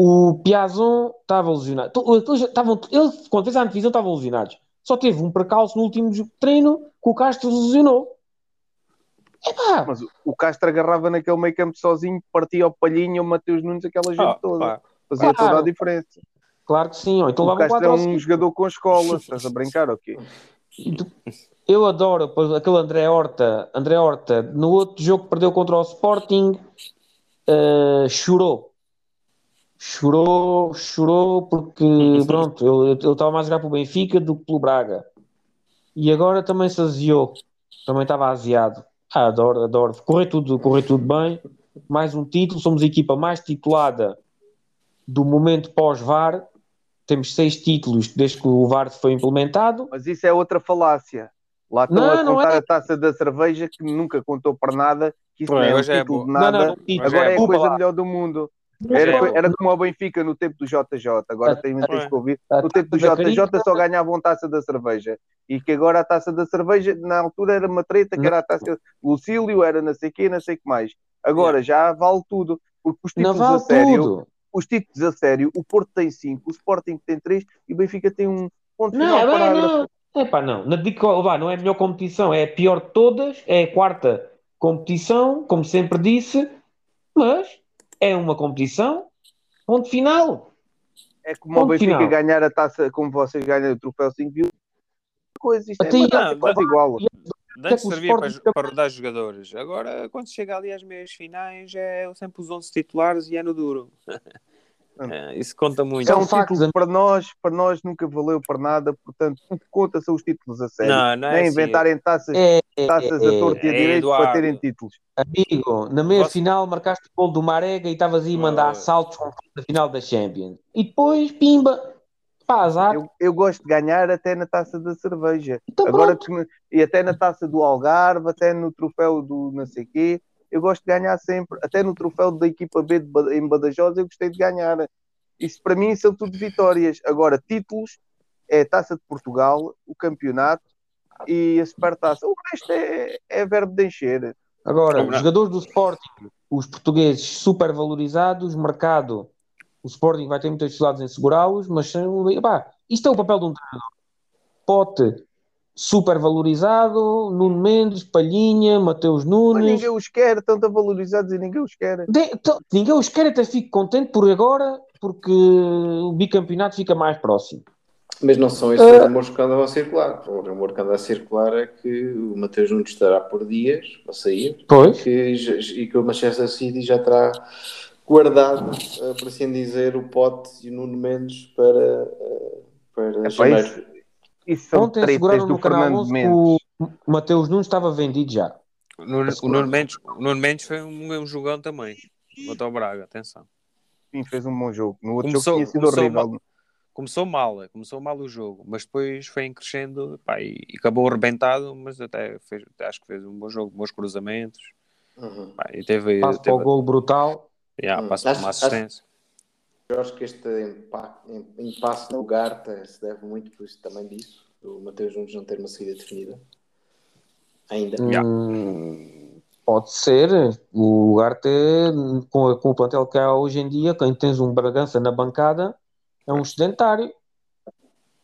O Piazon estava lesionado. Estavam, eles, quando fez a antevisão, estavam lesionados. Só teve um percalço no último treino que o Castro lesionou. Epá, Mas o- Castro agarrava naquele meio campo sozinho, partia ao palhinho, o Mateus Nunes, aquela gente Ah, toda. pá, Fazia Claro. toda a diferença. claro que sim. Ou então o Castro é um jogador com escola. Estás a brincar ou quê? *laughs* Eu adoro aquele André Horta. André Horta, no outro jogo que perdeu contra o Sporting, eh, chorou. Chorou, chorou porque, pronto, ele estava mais a jogar pelo Benfica do que pelo Braga. E agora também se aziou. Também estava aziado. Ah, adoro, adoro. Correu tudo, correu tudo bem. Mais um título. Somos a equipa mais titulada do momento pós-VAR. Temos seis títulos desde que o VAR foi implementado. Mas isso é outra falácia. Lá estão Não, a não contar é. a taça da cerveja que nunca contou para nada, que isso Pois, não é um hoje é título de nada. Não, não, título. Agora é a Desculpa coisa lá. melhor do mundo. É Era, bom. era como o Benfica no tempo do JJ. Agora tem tens que ouvir. a No tempo do taça da JJ só ganhavam taça da cerveja. E que agora a taça da cerveja, na altura, era uma treta, que era a taça Lucílio, era não sei o quê, não sei o que mais. Agora já vale tudo. Porque os Não títulos vale a sério, tudo. os títulos a sério, o Porto tem 5, o Sporting tem 3 e o Benfica tem um ponto Não, final é, parágrafo. não. Epá, não. Não, digo vá, não é a melhor competição, é a pior de todas, é a quarta competição, como sempre disse, mas é uma competição, ponto final. É como o Ponto Benfica final. ganhar a taça, como vocês ganham o troféu 5 mil. Coisa, isto é, Até uma aí- taça Não, quase igual. Antes o servia para, para rodar jogadores. Agora, quando chega ali às meias finais, é sempre os 11 titulares e é no duro. *laughs* É, isso conta muito. É um título para nós, para nós nunca valeu para nada, portanto, o que conta são os títulos a sério. Não, não é Nem assim. inventarem taças, É, taças é, a torto e a é, direito para terem títulos. Amigo, na meia Você- final marcaste o gol do Marega e estavas aí a mandar saltos como na final da Champions. E depois, pimba, pá, azar. Eu, eu gosto de ganhar até na taça da cerveja. Então Agora pronto. e até na taça do Algarve, até no troféu do não sei quê, eu gosto de ganhar sempre. Até no troféu da equipa B de em Badajoz eu gostei de ganhar. Isso para mim são tudo vitórias. Agora, títulos é a taça de Portugal, o campeonato e a supertaça. O resto é, é verbo de encher. Agora, os jogadores do Sporting, os portugueses super valorizados, mercado, o Sporting vai ter muitas dificuldades em segurá-los, mas são- pá, isto é o papel de um treinador. Pote, super valorizado, Nuno Mendes, Palhinha, Mateus Mas Nunes. ninguém os quer, tanto valorizados e ninguém os quer. De- to- ninguém os quer, até fico contente por agora, porque o bicampeonato fica mais próximo. Mas não são esses os rumores que andam a circular. O rumor que anda a circular é que o Mateus Nunes estará por dias para sair Pois. que, e que o Manchester City já terá guardado, eh, por assim dizer, o pote e o Nuno Mendes para, eh, para Epá, janeiro. Isso, são Ontem asseguraram do no canal Fernando 11 que Mendes. o Mateus Nunes estava vendido já. O Nuno, o Nuno Mendes, o Nuno Mendes foi um, um jogão também. Contra o Braga, atenção. Sim, fez um bom jogo. No outro Começou- jogo tinha sido começou horrível. mal. Começou mal, é, começou mal o jogo, mas depois foi em crescendo pá, e e acabou arrebentado, mas até fez, acho que fez um bom jogo, bons cruzamentos. Uhum. Pá, e teve, Passo teve para o gol brutal. yeah, Hum, passo para uma assistência. Eu acho que este impasse no Garta se deve muito por isso também disso, do Mateus Nunes não ter uma saída definida. Ainda. Yeah. Hum, pode ser. O Ugarte, com, com o plantel que há hoje em dia, quem tens um Bragança na bancada, é um sedentário.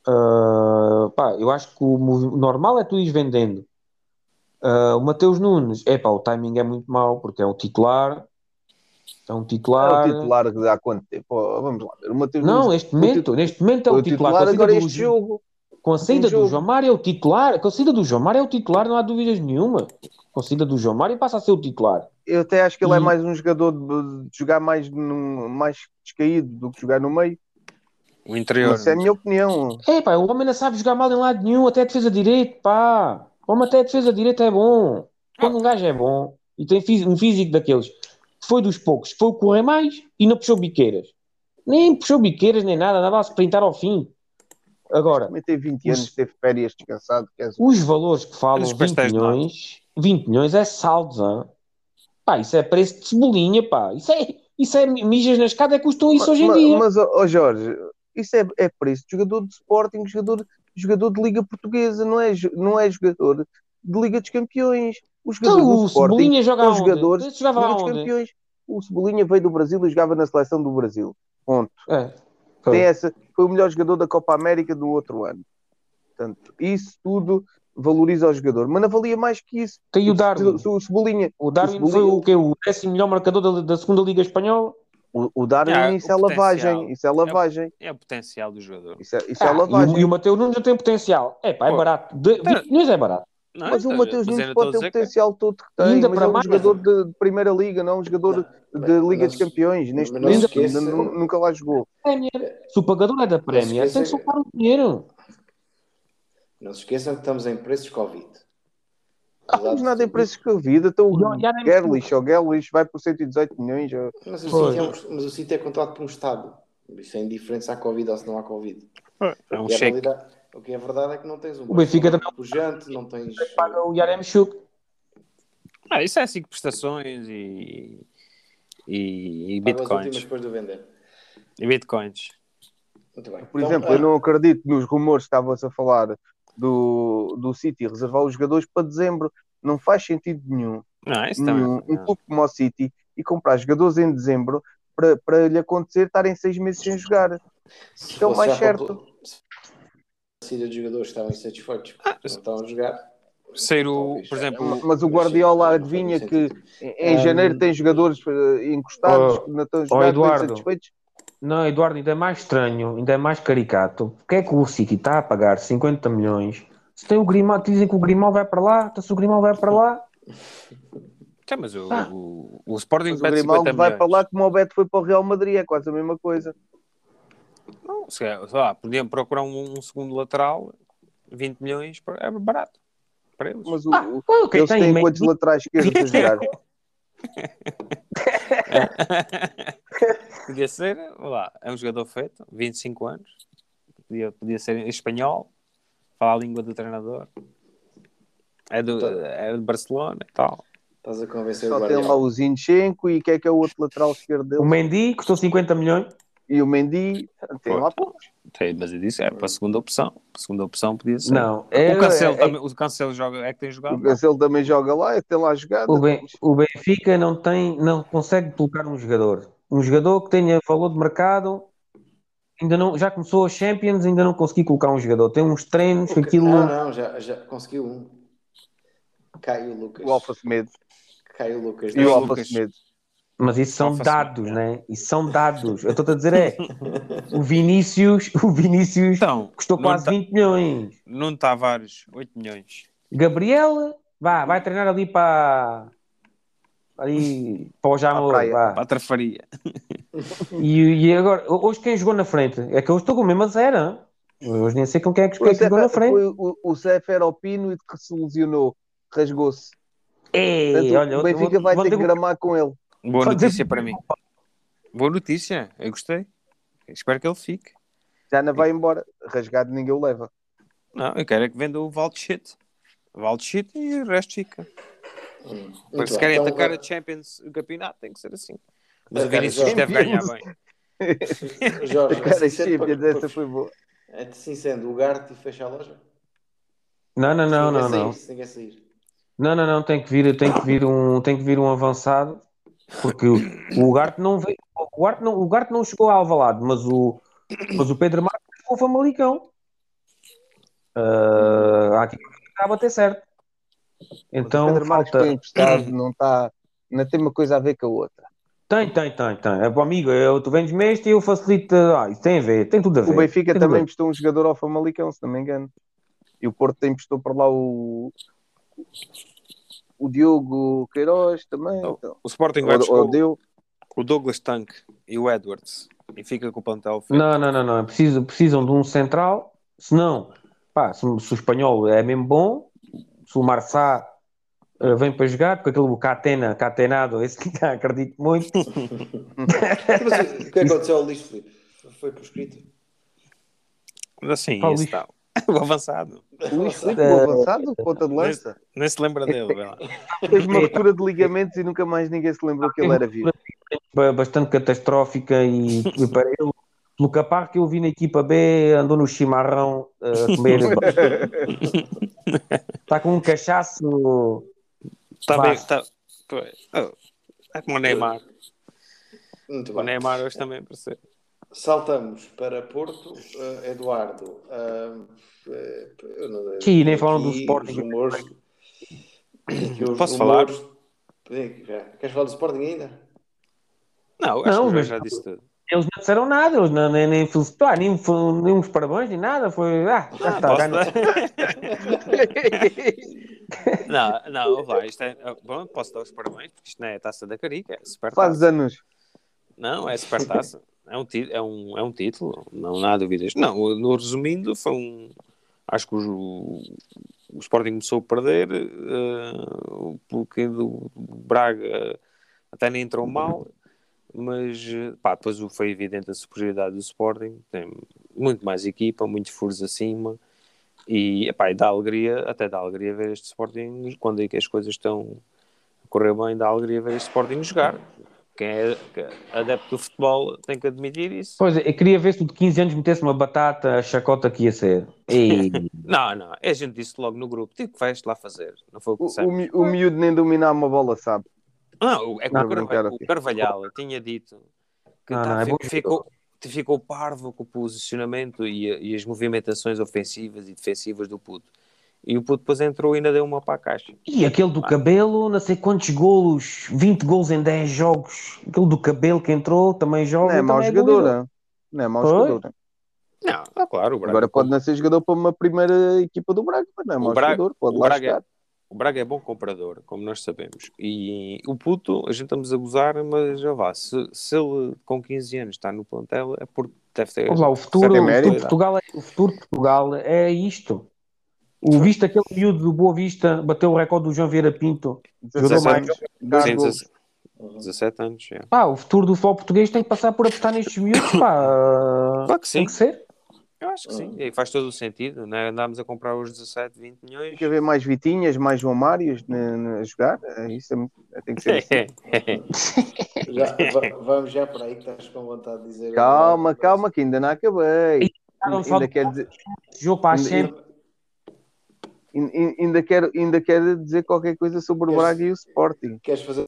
Ah, pá, eu acho que o normal é tu ires vendendo. Ah, o Mateus Nunes, é pá, o timing é muito mau, porque é um titular. É um É titular. o titular que há quanto tempo? Oh, vamos lá ver. O Mateus Não, Nunes este momento, neste momento é o o titular. titular Com a saída agora do este jogo. Com a saída do jogo. João Mário é o titular. Com a saída do João Mário é o titular, não há dúvidas nenhuma. Com a saída do João Mário passa a ser o titular. Eu até acho que ele é E- mais um jogador de, de jogar mais, num, mais descaído do que jogar no meio. O interior. Mas essa é a minha opinião. É pá, o homem não sabe jogar mal em lado nenhum, até a defesa direito, pá. O homem até a defesa direito é bom. Quando um gajo é bom e tem um físico daqueles, foi dos poucos, foi o correr mais e não puxou biqueiras. Nem puxou biqueiras nem nada, andava a sprintar ao fim. Agora, Também tem 20 Os- anos, teve férias descansado. Quer dizer, os valores que falam, Os 20 pastéis de nata. milhões, 20 milhões é saldos, hã? Pá, isso é preço de cebolinha, pá. Isso é, isso é mijas na escada, é custam isso hoje em Ma- dia. Mas, ó ó, Jorge, isso é, é preço de jogador de Sporting, jogador, jogador de Liga Portuguesa, não é, não é jogador de Liga dos Campeões. Os jogadores Então, do o Sporting Cebolinha joga aonde? jogadores de Liga dos? Campeões. O Cebolinha veio do Brasil e jogava na seleção do Brasil. Ponto. É. Tem essa, foi o melhor jogador da Copa América do outro ano. Portanto, isso tudo valoriza o jogador. Mas não valia mais que isso. Tem o Darwin. Se o Cebolinha, O Darwin o foi Cebolinha- o quê? O décimo melhor marcador da, da segunda Liga Espanhola? o, o Darwin, Ah, o isso é potencial. lavagem. Isso é lavagem. É o potencial do jogador. Isso é, isso é Ah, e, lavagem. o, e o Mateus Nunes tem potencial. É pá, é Pô. barato. De, 20 milhões é barato. Não, Mas o então, Mateus mas Nunes pode ter o dizer que- potencial todo que tem, Ainda mas para é um mais- jogador de, de Primeira Liga, não um jogador Não, de Liga não dos Campeões. Neste momento nu- nunca lá jogou. Se o pagador é da Prémia, esqueça tem que soltar o dinheiro. Não se esqueçam que estamos em preços Covid. Não temos nada em preços vida. Então o Gerlich, o Gerlich vai por 118 milhões. ó. Mas o. City é um, mas o City é controlado por um Estado. Isso é indiferente se há Covid ou se não há Covid. É um cheque. realidade- o que é verdade é que não tens um O Benfica Barcelona pujante, não tens. Paga o Yaremchuk. Ah, isso é cinco prestações e, e, e bitcoins. depois de vender. E bitcoins. Muito bem. Por Então, exemplo, ah, eu não acredito nos rumores que estava-se a falar do, do City reservar os jogadores para dezembro. não faz sentido nenhum Não, isso nenhum, também. um clube como o City e comprar jogadores em dezembro para, para lhe acontecer estarem seis meses sem jogar. Se Isto é o fosse mais certo. Saída de jogadores estavam insatisfeitos, Ah, não estão a jogar. Ser o, por exemplo. Mas o Guardiola adivinha que em janeiro tem jogadores eh, encostados oh, que não estão a oh, jogar, insatisfeitos. Não, Eduardo, ainda é mais estranho, ainda é mais caricato. Porque é que o City está a pagar 50 milhões? Se tem o Grimaldo, dizem que o Grimaldo vai para lá, então se o Grimaldo vai para lá, Então, mas o, Ah. o, o Sporting Mas o Grimaldo 50 vai milhões. para lá como o Beto foi para o Real Madrid, é quase a mesma coisa. Não, se calhar, sei lá, podiam procurar um, um segundo lateral, 20 milhões, é barato para eles. Mas o, Ah, o- eles tem têm meio- quantos laterais esquerdos *laughs* a jogar? *laughs* Podia ser, lá, é um jogador feito, 25 anos, podia, podia ser espanhol, fala a língua do treinador, é, do, Tá. é de Barcelona e tal. Estás a convencer o Só tem lá o Zinchenko e quem é que é o outro lateral esquerdo dele? o Mendy custou 50 milhões. E o Mendy, tem lá. Tem, Mas eu disse, é para a segunda opção. A segunda opção podia ser. Não, é, o Cancelo é- também, o Cancelo joga, é que tem jogado. O Cancelo também joga lá, tem lá jogado. o, Ben- o Benfica não tem, não consegue colocar um jogador. Um jogador que tenha valor de mercado, ainda não, já começou a Champions, ainda não consegui colocar um jogador. Tem uns treinos que aquilo. Não, não, já, já conseguiu um. Caiu o Lucas. O Alfa Semedo. Caiu o Lucas. E o Alfa. Semedo. Mas isso são dados, né? Isso são dados. Eu estou a dizer é, *laughs* o Vinícius, o Vinícius Então, custou quase Ta- 20 milhões. Nuno Tavares, 8 milhões. Gabriel, vá, vai treinar ali para ali para o Jamor, vá. Para a trafaria. E, e agora, hoje quem jogou na frente? É que eu estou com a mesma zero. hein? Hoje nem sei com quem é que, quem é que jogou na frente. Foi o, o Seferopino e que se lesionou, rasgou-se. Ei, Portanto, olha, o Benfica vai vou ter que ter- gramar com ele. Boa Vou dizer- notícia para mim. Boa notícia, eu gostei. Espero que ele fique. Já não vai embora. Rasgado ninguém o leva. Não, eu quero é que venda o Waldschmidt. Waldschmidt e o resto fica. Hum, Porque se querem Então, atacar a Champions, o campeonato tem que ser assim. Mas o Vinícius Jorge- deve ganhar bem. *laughs* Jorge, Cara, assim Champions, para- essa para- foi boa. assim sendo, o Garte e fecha a loja? Não, não, não, Se não, ninguém não. sair, sair. Não, não, não, tem que vir, tem que vir um, tem que vir um avançado, porque o, o Ugarte não veio, o Ugarte não, o Ugarte não chegou a Alvalade, mas o, mas o Pedro Marques chegou a Famalicão. Ah, aqui está a bater certo. Então o Pedro falta. foi emprestado, não está. Não tem uma coisa a ver com a outra. Tem, tem, tem, tem. É, amigo, eu, tu vendes este e eu facilito. Ah, isso tem a ver, tem tudo a ver. O Benfica Tem também emprestou um jogador ao Famalicão, se não me engano. E o Porto tem emprestou para lá o. O Diogo Queiroz também. Então. O Sporting vai buscar o- Douglas Tank e o Edwards. E fica com o plantel feito. Não, não, não, não. Precisam, precisam de um central. Se não, pá, se, se o espanhol é mesmo bom, se o Marçá eh, vem para jogar, porque aquele Catena, Catenado, esse *laughs* que acredito muito. Mas o que *laughs* aconteceu ao Luís Filipe? Foi proscrito? Mas assim, lixo? tal. *laughs* O avançado. O Luís Filipe, o avançado, ponta de lança. Nem se lembra dele. Fez uma ruptura de ligamentos e nunca mais ninguém se lembrou que ele era vivo. Ba- Bastante catastrófica e, e para ele, pelo capaz que eu vi na equipa B, andou no chimarrão eh, a comer. Está *laughs* com um cachaço. Está bem, está. Pois. Oh, É como o Neymar. Muito O bem. Neymar hoje também apareceu. Saltamos para Porto. eh, Eduardo. ah, eh, eu não- Sim, nem falam do Sporting. os rumores- os Posso falar? rumores- já. Queres falar do Sporting ainda? Não, acho Não, que eu mas- já disse tudo. Eles não disseram nada, eles não, nem, nem, felicitaram, nem, nem uns parabéns, nem nada. Foi. Ah, já está. Posso ganha. dar? *laughs* não, não, ouve lá, isto é. Bom, posso dar os parabéns, porque isto não é a taça da Carica, é super Faz anos. Não, é supertaça. É um, é, um, é um título, não, não há dúvidas. Não, no resumindo, foi um. Acho que o, o Sporting começou a perder, eh, o bloqueio do Braga até nem entrou mal, mas eh, pá, depois o- foi evidente a superioridade do Sporting. Tem muito mais equipa, muitos furos acima. E, epá, e dá alegria, até dá alegria ver este Sporting quando é que as coisas estão a correr bem, dá alegria ver este Sporting jogar quem é é adepto do futebol tem que admitir isso. Pois é, eu queria ver se tu de 15 anos metesse uma batata, a chacota que ia ser. *laughs* Ei, Não, não, a gente disse logo no grupo, tipo, que vais lá fazer? Não foi o que O, o, mi- o miúdo nem dominar uma bola, sabe? Não, é que Não, o, Carvalho, o. Carvalhal tinha dito que Não, tá- não, é fi- bom ficou, ficou parvo com o posicionamento e, e as movimentações ofensivas e defensivas do puto. E o puto depois entrou e ainda deu uma para a caixa. E aquele do cabelo, não sei quantos golos, 20 golos em 10 jogos. Aquele do cabelo que entrou também joga. Não é mau também jogador, goleador. não. é mau jogador. Não, ah, claro, o Braga, Agora pode não ser jogador para uma primeira equipa do Braga, mas não é O mau Braga- jogador, pode o lá Braga- chegar. o Braga é bom comprador, como nós sabemos. E o puto, a gente estamos a gozar, mas já vá. Se, se ele com 15 anos está no plantel, é porque deve ter. Vamos lá, o futuro, o futuro. Portugal é, o futuro de Portugal é isto. O visto, aquele miúdo do Boa Vista, bateu o recorde do João Vieira Pinto. Jogador 17 mais. anos. Dois Sim, golos. 17 17 anos, já. Pá, o futuro do futebol português tem que passar por apostar nestes miúdos, pá. Claro que sim. Tem que ser. Eu acho que sim. E faz todo o sentido, né? Andámos a comprar os 17, 20 milhões. Tem que haver mais Vitinhas, mais João Mários na- na- a jogar. É, Isso é muito- é, tem que ser assim. *laughs* Já, va- vamos já para aí que estás com vontade de dizer. Calma, calma, que ainda não acabei. Ainda, quer dizer, jogo para a ainda-. Ainda, quero, ainda quero dizer qualquer coisa sobre o Braga e o Sporting. Queres fazer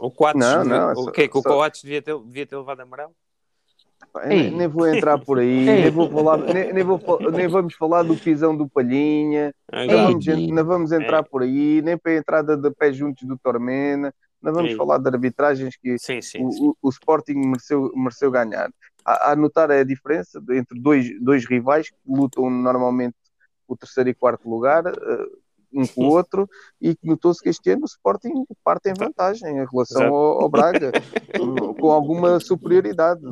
O Coates, Não, não, o só- que que o só- Coates devia ter, devia ter levado amarelo? Nem, nem vou entrar por aí, nem, vou falar, nem, nem vou nem vamos falar do pisão do Palhinha, não vamos, não vamos entrar É. por aí, nem para a entrada de pé juntos do Tormena, não vamos Ei. falar de arbitragens que Sim, sim, o, sim. o- o Sporting mereceu, mereceu ganhar. A, a notar a diferença entre dois, dois rivais que lutam normalmente o terceiro e quarto lugar, eh, um com o outro, e que notou-se que este ano o Sporting parte em vantagem em relação ao, ao Braga, *laughs* com alguma superioridade.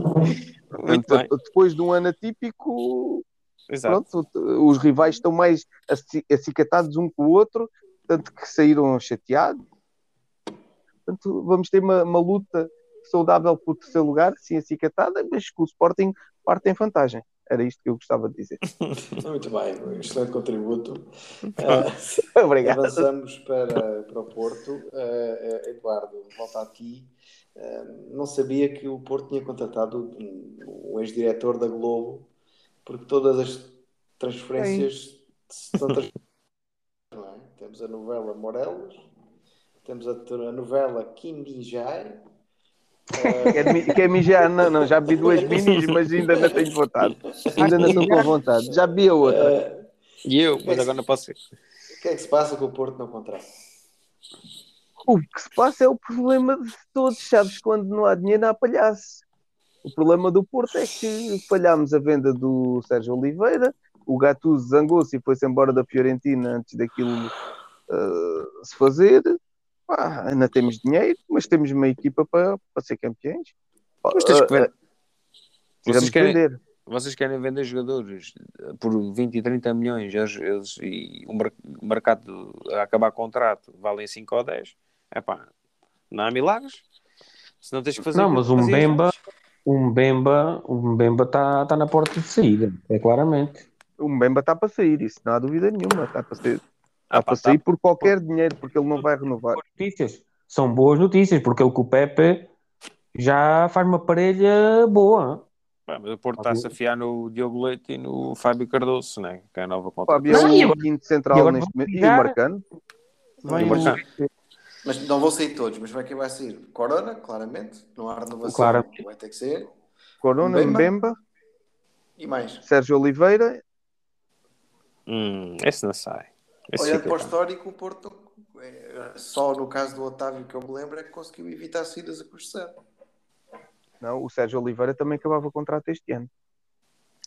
Portanto, depois de um ano atípico, Exato. pronto, os rivais estão mais aci- acicatados um com o outro, tanto que saíram chateados. Portanto, vamos ter uma, uma luta saudável por terceiro lugar, sim acicatada, mas que o Sporting parte em vantagem. Era isto que eu gostava de dizer. *laughs* Muito bem, excelente contributo. *laughs* Obrigado. Avançamos para, para o Porto. Uh, uh, Eduardo, volta a ti. Uh, não sabia que o Porto tinha contratado um, um ex-diretor da Globo, porque todas as transferências são transferências. *laughs* é? Temos a novela Morelos, temos a, a novela Kim Bin-jae. Quer, mi- quer mijar? Não, não, já vi duas minis, mas ainda não tenho vontade. Ainda não estou com vontade. Já vi a outra. Uh, E eu, mas agora não posso o que é que se passa com o Porto no contrato? O que se passa é o problema de todos, sabes? Quando não há dinheiro, não há palhaço. O problema do Porto é que falhámos a venda do Sérgio Oliveira, o Gattuso zangou-se e foi-se embora da Fiorentina antes daquilo ah, se fazer. Pá, ainda temos dinheiro, mas temos uma equipa para, para ser campeões. Mas tens que Ah, ver. ah, Vocês querem, vender. vocês querem vender jogadores por 20 e 30 milhões eles, eles- e o mer- o mercado a acabar contrato valem 5 ou 10. Epá, não há milagres. Se não tens que fazer. Não, mas Mbemba, antes. o Mbemba, o Mbemba está tá na porta de saída, é claramente. O Mbemba está para sair, isso não há dúvida nenhuma. Está para sair, Ah, para sair por qualquer dinheiro, porque ele não vai renovar. Boas notícias. São boas notícias, porque ele com o Pepe já faz uma parelha boa. Pá, mas o Porto está-se a fiar no Diogo Leite e no Fábio Cardoso, né? que é a nova Fábio é o quinto central neste momento. E o Marcano. Vem E o Marcano. Mas não vão sair todos, mas vai quem vai sair? Corona, claramente. Não há renovação. Claramente. Vai ter que ser. Corona, Mbemba. Mbemba, E mais. Sérgio Oliveira. Hum, esse não sai. Esse Olhando fica para o histórico, o Porto, é, só no caso do Otávio, que eu me lembro, é que conseguiu evitar saídas a custo. Não, o Sérgio Oliveira também acabava o contrato este ano.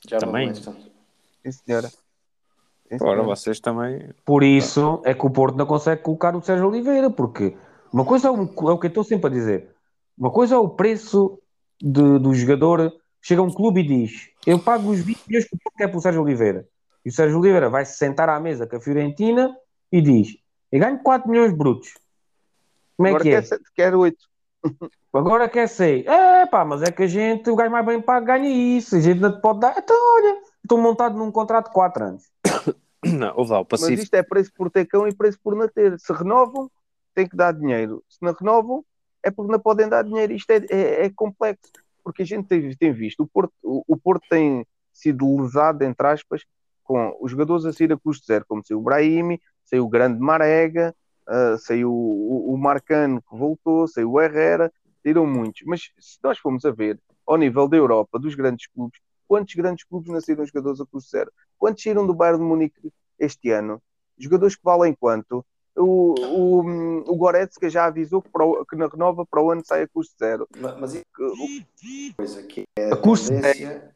Já Também. então. Sim, senhora. Sim, Ora, vocês também. Por isso é que o Porto não consegue colocar o Sérgio Oliveira, porque uma coisa é o, é o que eu estou sempre a dizer. Uma coisa é o preço de- do jogador. Chega a um clube e diz: Eu pago os 20 milhões que o Porto quer para o Sérgio Oliveira. E o Sérgio Oliveira vai se sentar à mesa com a Fiorentina e diz: Eu ganho 4 milhões brutos. Como é Agora que é? quer, sete- quer oito. *laughs* Agora quer ser. É pá, mas é que a gente, o gajo mais bem pago ganha isso. A gente não te pode dar. Então, olha, estou montado num contrato de 4 anos. *coughs* Não, ouve lá, o Mas Pacífico. isto é preço por ter cão e preço por não ter. Se renovam, tem que dar dinheiro. Se não renovam, é porque não podem dar dinheiro. Isto é, é, é complexo, porque a gente tem, tem visto, o Porto, o, o Porto tem sido lesado, entre aspas, com os jogadores a sair a custo zero, como saiu o Brahimi, saiu o grande Marega, uh, saiu o, o, Marcano que voltou, saiu o Herrera, saíram muitos. Mas se nós formos a ver, ao nível da Europa, dos grandes clubes, quantos grandes clubes nasceram jogadores a custo zero? Quantos saíram do Bayern de Munique este ano? Jogadores que valem quanto? O, o, o Goretzka já avisou que, para o, que na renova para o ano sai a custo zero. Mas, mas isso coisa que é a, a tendência,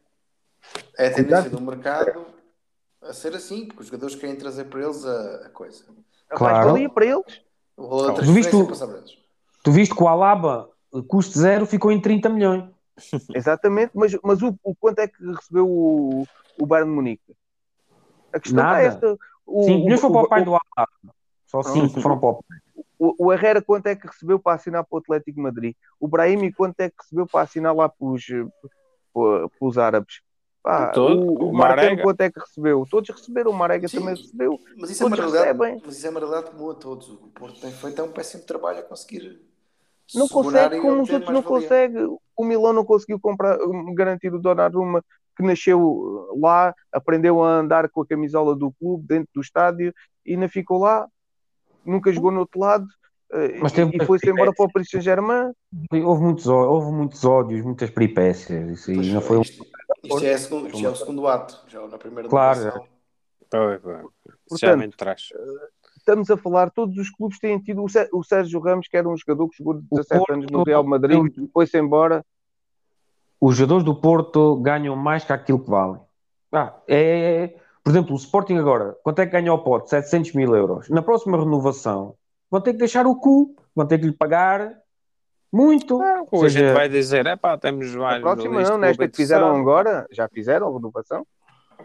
é a tendência do mercado a ser assim, porque os jogadores querem trazer para eles a, a coisa. Claro. valia para eles. Tu, viste, para eles. tu viste que o Alaba, custo zero, ficou em 30 milhões. *laughs* Exatamente, mas, mas o, o, quanto é que recebeu o, o Bayern de Munique? A questão Nada. é esta. O, Sim, o, foi para o pai o, do Alaba. Só cinco foram para o pai. O, Herrera quanto é que recebeu para assinar para o Atlético de Madrid? O Brahimi quanto é que recebeu para assinar lá para os, para os árabes? Pá, Todo. o, o Marega. quanto é que recebeu? Todos receberam, o Marega Sim, também recebeu. Mas isso, é uma realidade, mas isso é uma realidade comum a todos. O Porto tem feito é um péssimo trabalho a conseguir Não consegue, como os outros não consegue. O Milão não conseguiu comprar, garantir o Donnarumma, que nasceu lá, aprendeu a andar com a camisola do clube dentro do estádio e ainda ficou lá. Nunca jogou no outro lado. eh, Mas teve e foi-se embora para o Paris Saint-Germain. Houve muitos, houve muitos ódios, muitas peripécias. Isso não foi um. Isto, é segundo, isto já é o segundo ato, já na primeira Claro. pois. Isso Portanto, já trás. Estamos a falar, todos os clubes têm tido o Sé- o Sérgio Ramos, que era um jogador que jogou de 17 Porto- anos no Real Madrid, foi-se embora. Os jogadores do Porto ganham mais que aquilo que valem. Ah, é, por exemplo, o Sporting agora, quanto é que ganha o pote? 700 mil euros. Na próxima renovação, vão ter que deixar o cu, vão ter que lhe pagar muito. Ou Ou a gente seja, vai dizer, é pá, temos vários. próxima ali, não, nesta clube que fizeram agora, já fizeram a renovação,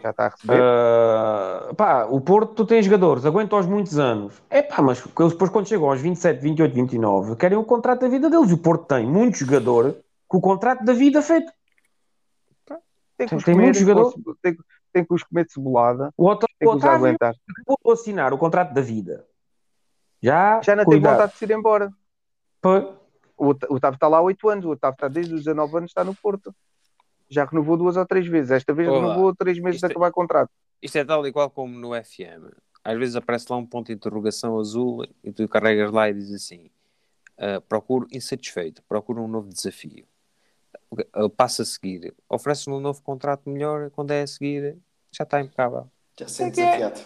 já está a receber. Ah, pá, o Porto tu tem jogadores, aguenta-os muitos anos. É pá, mas eles depois quando chegam aos 27, 28, 29, querem o contrato da vida deles. O Porto tem muito jogador com o contrato da vida feito. tem que os tem comer, muitos jogadores. com- tem, tem que os comer de cebolada, O, Ota- tem o que os Otávio aguentar. vou assinar o contrato da vida. Já, Já não tem cuidado. vontade de ir embora. Pá, O Ot- o Otávio está lá há 8 anos, o Otávio está desde os 19 anos, está no Porto. Já renovou duas ou três vezes. Esta vez Olá. renovou três meses Isto de é- acabar o contrato. Isto é tal e qual como no FM. Às vezes aparece lá um ponto de interrogação azul e tu carregas lá e diz assim: ah, procuro insatisfeito, procuro um novo desafio. Ah, passa a seguir, oferece-me um novo contrato melhor, quando é a seguir, já está impecável. Já se sente é? desafiado.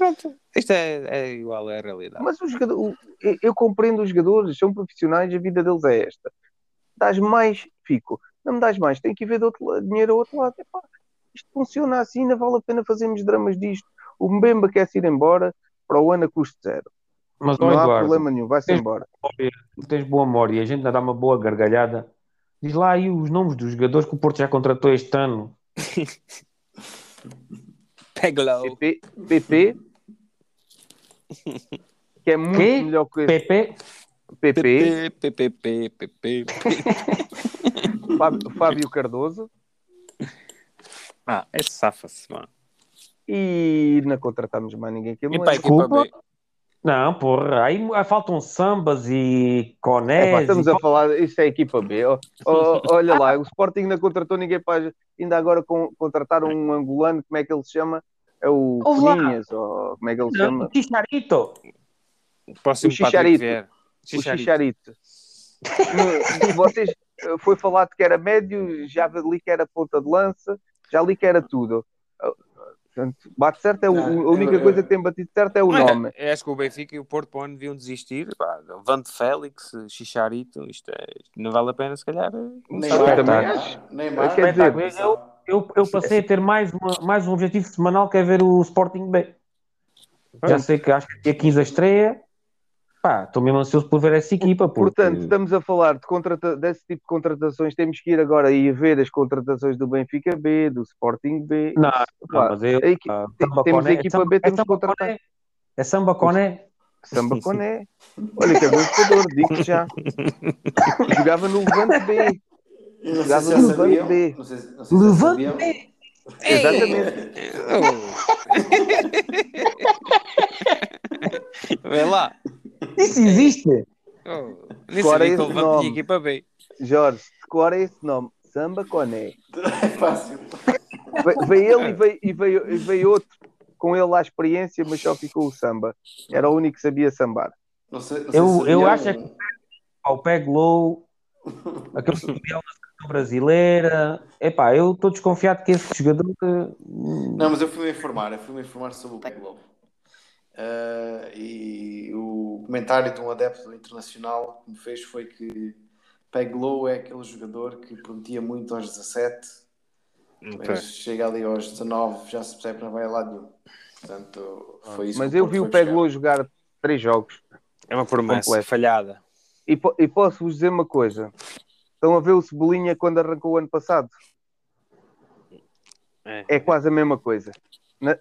Pronto, isto é, é igual à realidade. Mas o jogador, o- eu- compreendo os jogadores, são profissionais, a vida deles é esta. Dás mais, fico. Não me dás mais, tem que ir ver do outro lado, dinheiro ao outro lado. Epá, isto funciona assim, não vale a pena fazermos dramas disto. O Mbemba quer se ir embora para o ano a custo zero. Mas, Não há Eduardo, problema nenhum, vai-se embora. tu tens boa memória e a gente ainda dá uma boa gargalhada. Diz lá aí os nomes dos jogadores que o Porto já contratou este ano. *laughs* Pega lá PP que é muito Quê? melhor que esse PP, PP, PP, PP, PP. *laughs* Fábio, Fábio Cardoso Ah, é safa-se, mano. e não contratamos mais ninguém que E ele para a equipa B? Não, porra, aí faltam sambas e conés. É, estamos e... a falar, isso é a equipa B. Ó, ó, olha lá, o Sporting ainda contratou ninguém para. Ainda agora com, contrataram um angolano, como é que ele se chama? É o. Peninhas, ou como é que ele se Não, chama? Chicharito. Próximo O Chicharito. Vieira. O Chicharito. *laughs* Vocês eh, foi falado que era médio, já li que era ponta de lança, já li que era tudo. Portanto, bate certo, é o- Não, a única eu- coisa que tem batido certo é o nome. É, acho que o Benfica e o Porto o ano deviam desistir. Pá, Vante Félix, Chicharito, isto, é, isto não vale a pena, se calhar. Neymar, também Neymar, acho. Neymar, Quer dizer. Eu, eu passei a ter mais, uma- mais um objetivo semanal que é ver o Sporting B. Já sei que acho que dia 15 a estreia. Pá, estou mesmo ansioso por ver essa equipa. Porque... Portanto, estamos a falar de contrata- desse tipo de contratações. Temos que ir agora e ver as contratações do Benfica B, do Sporting B. Não, Pá, não, mas eu. a equi- ah, Samba temos a Coné- equipa Samba- B, é temos Samba contratar. Coné. É Samba Coné. Samba Coné. Olha que é bom jogador, digo já. *laughs* Jogava no Levante B. Eu Não sei Jogava se já no Levante sabiam. B. Não sei, não sei se já Levante sabiam. B. Exatamente. Oh. Vê lá. Isso existe. Oh. Nem Qual é que esse ele nome? tinha equipa B. Jorge, decora esse nome. Samba Coné. É fácil. Ve- Veio ele e veio, e, veio, e veio outro com ele à experiência, mas só ficou o samba. Era o único que sabia sambar. Não sei, não sei Eu- eu acho é que- Ao Peg Low, aquele campeão da seleção brasileira. Epá, eu estou desconfiado que esse jogador. hum, Não, mas eu fui-me informar, eu fui-me informar sobre o Peg Low. Ah, e o comentário de um adepto internacional que me fez foi que Peg Low é aquele jogador que prometia muito aos 17, mas chega ali aos 19, já se percebe que não vai a lado nenhum. Portanto, foi isso Mas que eu vi o foi Peglo buscar. jogar três jogos. É uma promessa Completo. falhada. E, po- e posso vos dizer uma coisa. Estão a ver o Cebolinha quando arrancou o ano passado? É. É quase a mesma coisa. Na-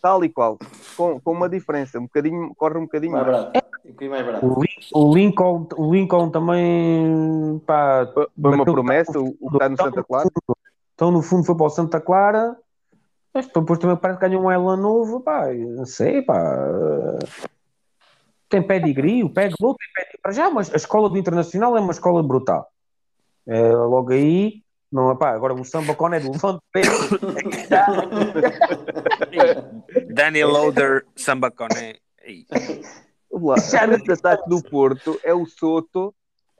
Tal e qual. Com, com uma diferença. Um bocadinho, corre um bocadinho Mais mais. barato. Um bocadinho mais barato. O, Lin- o Lincoln, o Lincoln também. Pá, Foi uma promessa, o, o que está no Santa Clara. Então, no fundo, foi para o Santa Clara. Mas depois também parece que ganhou um Elan novo. Pá, não sei, pá. Tem pedigree, o Peg Low tem pedigree. Para já, mas a escola do Internacional é uma escola brutal. É, logo aí, não é pá, agora o samba con é do Levante Pé. *laughs* Danny Loader, Samba Coné. Ei, Lá, esse ataque do Porto é o Soto,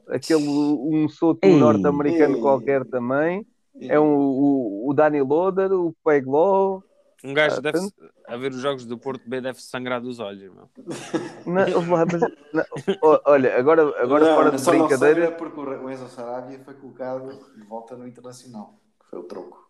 aquele, um Soto norte-americano qualquer também. É um, o, o Dani Loader, o Peglo. Um gajo Ah, deve tanto- a ver os jogos do Porto B deve sangrar dos olhos, meu. Não, *laughs* mas- não, olha, agora, agora Não, fora de só não brincadeira, sangra porque o Enzo Sarabia foi colocado de volta no Internacional. que Foi o troco.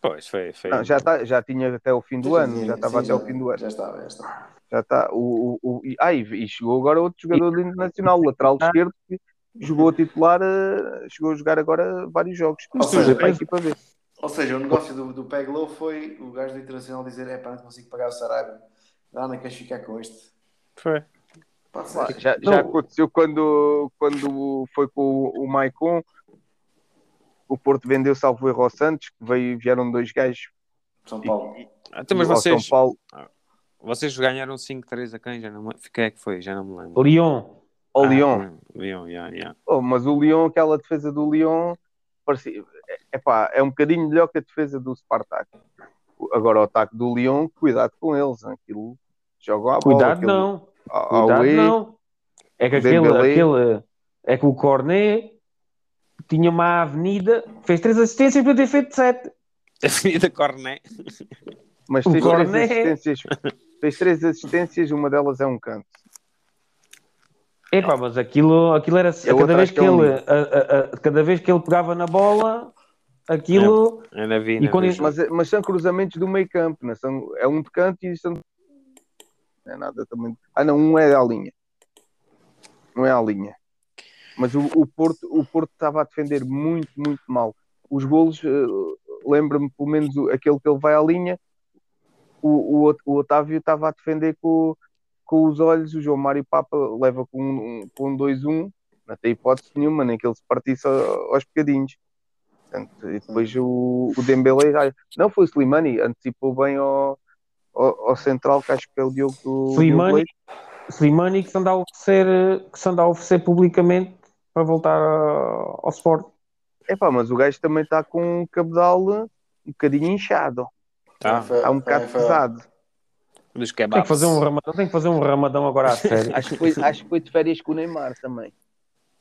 Pois, foi. foi. não, já, tá, já tinha até o fim do ano, já estava até o fim do ano. Já estava, já estava. Já está. O, o, o, e, ah, e, e chegou agora outro jogador do Internacional, o lateral esquerdo, que jogou a titular, eh, chegou a jogar agora vários jogos. Ou seja, para a equipa B. Ou seja, o negócio do, do Peg Low foi o gajo do Internacional dizer: é pá, não consigo pagar o Sarabia. Dá, não queres ficar com este? Foi. Lá, Já, já aconteceu quando, quando foi com o, o Maicon, o Porto vendeu salvo erro ao Santos, que veio, vieram dois gajos São Paulo. Até mas ao vocês, São Paulo. vocês ganharam 5-3 a quem? Já não me... Quem é que foi? Já não me lembro. Lyon. Ao Ah, Lyon. Lyon, yeah, yeah. Oh, mas o Lyon, aquela defesa do Lyon, parecia, epá, é um bocadinho melhor que a defesa do Spartak. Agora o ataque do Lyon, cuidado com eles. Aquilo jogam à bola. Cuidado, aquilo- não. ao- ao Cuidado, E, não. É que aquele, aquele. É que o Cornet tinha uma avenida, fez três assistências para ter feito sete. A *laughs* Avenida Corné. Mas O fez três, Cornet. assistências, fez três assistências, uma delas é um canto. Epá, mas aquilo, aquilo era É cada vez acho que que é ele a- a- a- cada vez que ele pegava na bola, aquilo Ainda vi. E quando vi. Mas, mas são cruzamentos do meio campo, não são, é um de canto e são. Não é nada também. Ah, não, um é à linha. Não é à linha. Mas o, o Porto o Porto estava a defender muito, muito mal. Os golos, eh, lembra-me pelo menos aquele que ele vai à linha, o, o, o Otávio estava a defender com, com os olhos, o João Mário Papa leva com um, com um 2-1, não tem hipótese nenhuma, nem que ele se partisse aos bocadinhos. Portanto, e depois o, o Dembélé, já- não foi o Slimani, antecipou bem ao, ao, ao central, que acho que é o Diogo do Slimani. Slimani que se anda a oferecer, que se anda a oferecer publicamente para voltar ao Sport. Epá, mas o gajo também está com um cabedal um bocadinho inchado, Tá, está um foi- bocado foi- pesado. dos Tem kebabs. que fazer um ramadão, tem que fazer um ramadão agora a *laughs* sério. Acho que, foi, acho que foi de férias com o Neymar também.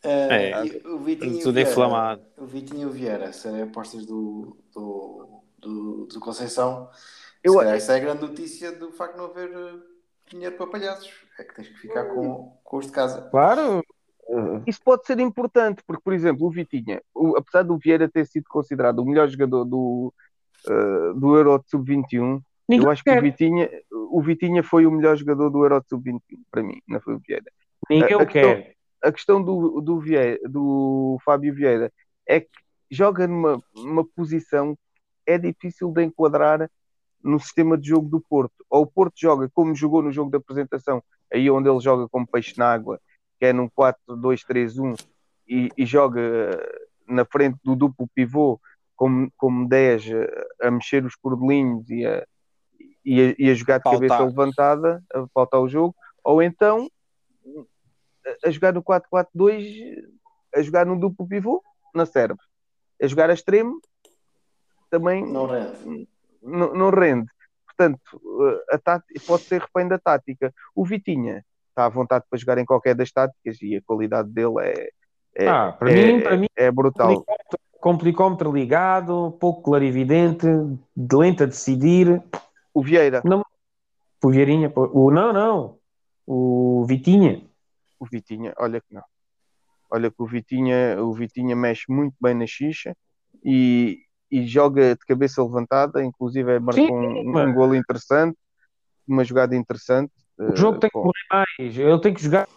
Eh, É. e o Vitinho e o Tudo Vieira, inflamado. O Vitinho e o Vieira serem apostas do, do, do, do Conceição. Eu- Se calhar Essa é a grande notícia do facto de não haver eh, dinheiro para palhaços. É que tens que ficar com, com os de casa. Claro, Isso pode ser importante, porque, por exemplo, o Vitinha, o- apesar do Vieira ter sido considerado o melhor jogador do, eh, do Euro de Sub-21, ninguém eu acho que o quer. Vitinha, o Vitinha foi o melhor jogador do Euro de Sub-21, para mim, não foi o Vieira. Ninguém o quer. A questão do, do, Vieira, do Fábio Vieira é que joga numa, numa posição que é difícil de enquadrar no sistema de jogo do Porto. Ou o Porto joga como jogou no jogo da apresentação, aí onde ele joga como peixe na água, que é num 4-2-3-1, e, e joga eh, na frente do duplo pivô como, como 10 eh, a mexer os cordelinhos e a, e a, e a jogar de Pautar. cabeça levantada, a pautar o jogo, ou então a- jogar no 4-4-2, a jogar no duplo pivô, não serve. A jogar a extremo, também Não rende. não, não rende. Portanto, eh, a tática, pode ser refém da tática. O Vitinha está à vontade para jogar em qualquer das táticas e a qualidade dele é, é, Ah, para é- mim, para mim, é brutal. complicómetro ligado, pouco clarividente, de lento a decidir. O Vieira, O Vieirinha, o não, não, o Vitinha. O Vitinha, olha que não. Olha que o Vitinha, o Vitinha mexe muito bem na xixa e, e joga de cabeça levantada, inclusive marcou Sim, um, um golo interessante, uma jogada interessante. O jogo tem que correr mais, ele tem que jogar.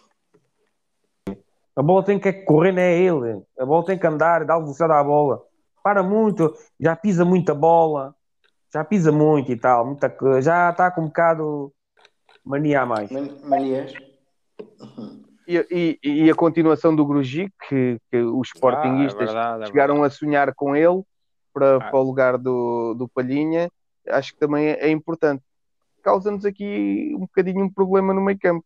A bola tem que correr, não é ele. A bola tem que andar, dar velocidade à bola. Para muito, já pisa muita bola, já pisa muito e tal, muita coisa. Já está com um bocado mania a mais. Man- Manias. E, e- e a continuação do Grujic, que, que os Ah, é sportinguistas verdade, é chegaram a sonhar com ele para, Ah. para o lugar do, do Palhinha, acho que também é, é importante. Causa-nos aqui um bocadinho um problema no meio campo.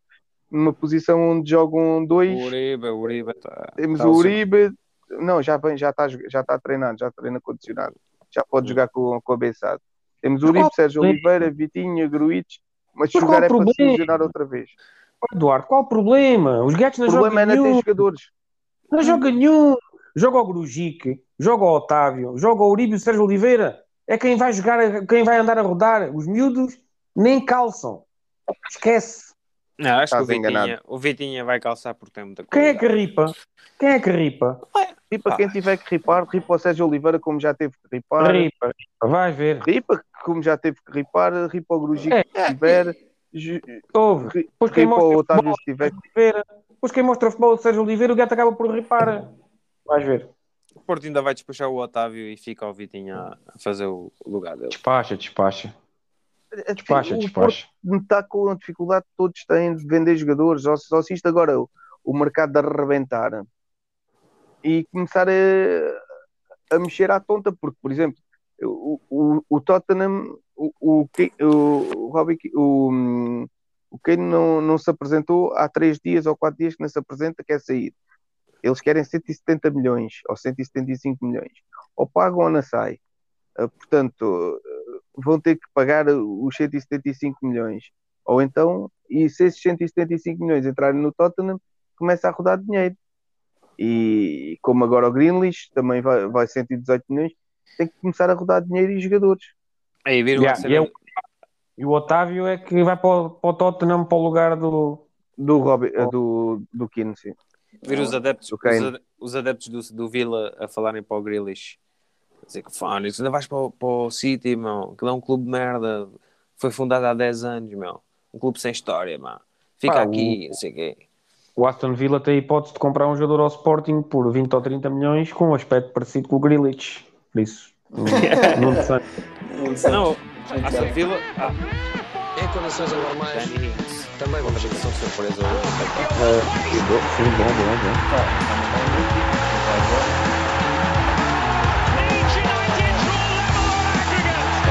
Numa posição onde jogam O dois, Uribe, o Uribe tá, temos tá o Uribe, não, já vem, já está já está treinado, já treina condicionado, já pode Hum. jogar com, com a Bessade. Temos o Uribe, Sérgio? Oliveira, Vitinha, Gruitch, mas Mas jogar é para se lesionar outra vez. Eduardo, qual o problema? Os gatos O não problema é jogam não ter nenhum. jogadores. Não joga nenhum. Joga o Grujic, joga o Otávio, joga o Uribe e o Sérgio Oliveira. É quem vai jogar, quem vai andar a rodar. Os miúdos nem calçam. Esquece. Não, acho que o Estás enganado. Vitinha, o Vitinha vai calçar por ter muita Quem é que ripa? Quem é que ripa? Ripa, Ah. quem tiver que ripar, ripa o Sérgio Oliveira, como já teve que ripar. Ripa, ripa. Vai ver. Ripa, como já teve que ripar, ripa o Grujic É. se tiver, ju- Ouve. ri- Depois quem mostra Otávio futebol Oliveira. Depois quem mostra futebol do Sérgio Oliveira, o gato acaba por ripar. Vais ver. O Porto ainda vai despachar o Otávio e fica o Vitinha a a fazer o lugar dele. Despacha, despacha. Assim, Despacha, o despacha. Porto está com a dificuldade que todos têm de vender jogadores. Só, só se isto agora o, o mercado de arrebentar e começar a, a mexer à tonta, porque, por exemplo, o, o, o Tottenham, o, o, o, o, o, Kane não, não se apresentou há três dias ou quatro dias que não se apresenta, quer sair. Eles querem 170 milhões ou 175 milhões. Ou pagam ou não sai. Ah, Portanto, ah, vão ter que pagar os 175 milhões. Ou então, e se esses 175 milhões entrarem no Tottenham, começa a rodar dinheiro. E como agora o Greenlich também vai, vai 118 milhões, tem que começar a rodar dinheiro e jogadores. Aí viram Yeah, cena- e, é o- e o Otávio é que vai para o, para o Tottenham para o lugar do. Do, Robbie, ah, do, do Keane, sim. Ver os adeptos, do Kane. os, os adeptos do, do Villa a falarem para o Grealish. Dizer que fone, isso ainda vais para, o- para o City, meu. Aquilo é um clube de merda. Foi fundado há 10 anos, meu. Um clube sem história, meu. Fica Pá, aqui, não sei o quê. O Aston Villa tem a hipótese de comprar um jogador ao Sporting por 20 ou 30 milhões com um aspecto parecido com o Grealish. Por isso, não, não sei. Muito certo. Não, Aston Villa. Ah, Em condições anormais, também Uma chegar. são surpresa. Sim, bom, bom, bom.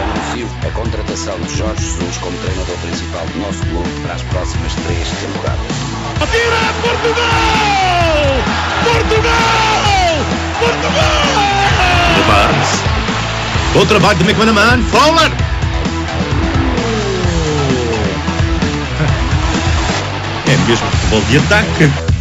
Anuncio a contratação de Jorge Jesus como treinador principal do nosso clube para as próximas três temporadas. Atira Portugal! Portugal! Portugal! Barnes. Bom trabalho de McManaman. Fowler. É mesmo futebol de ataque.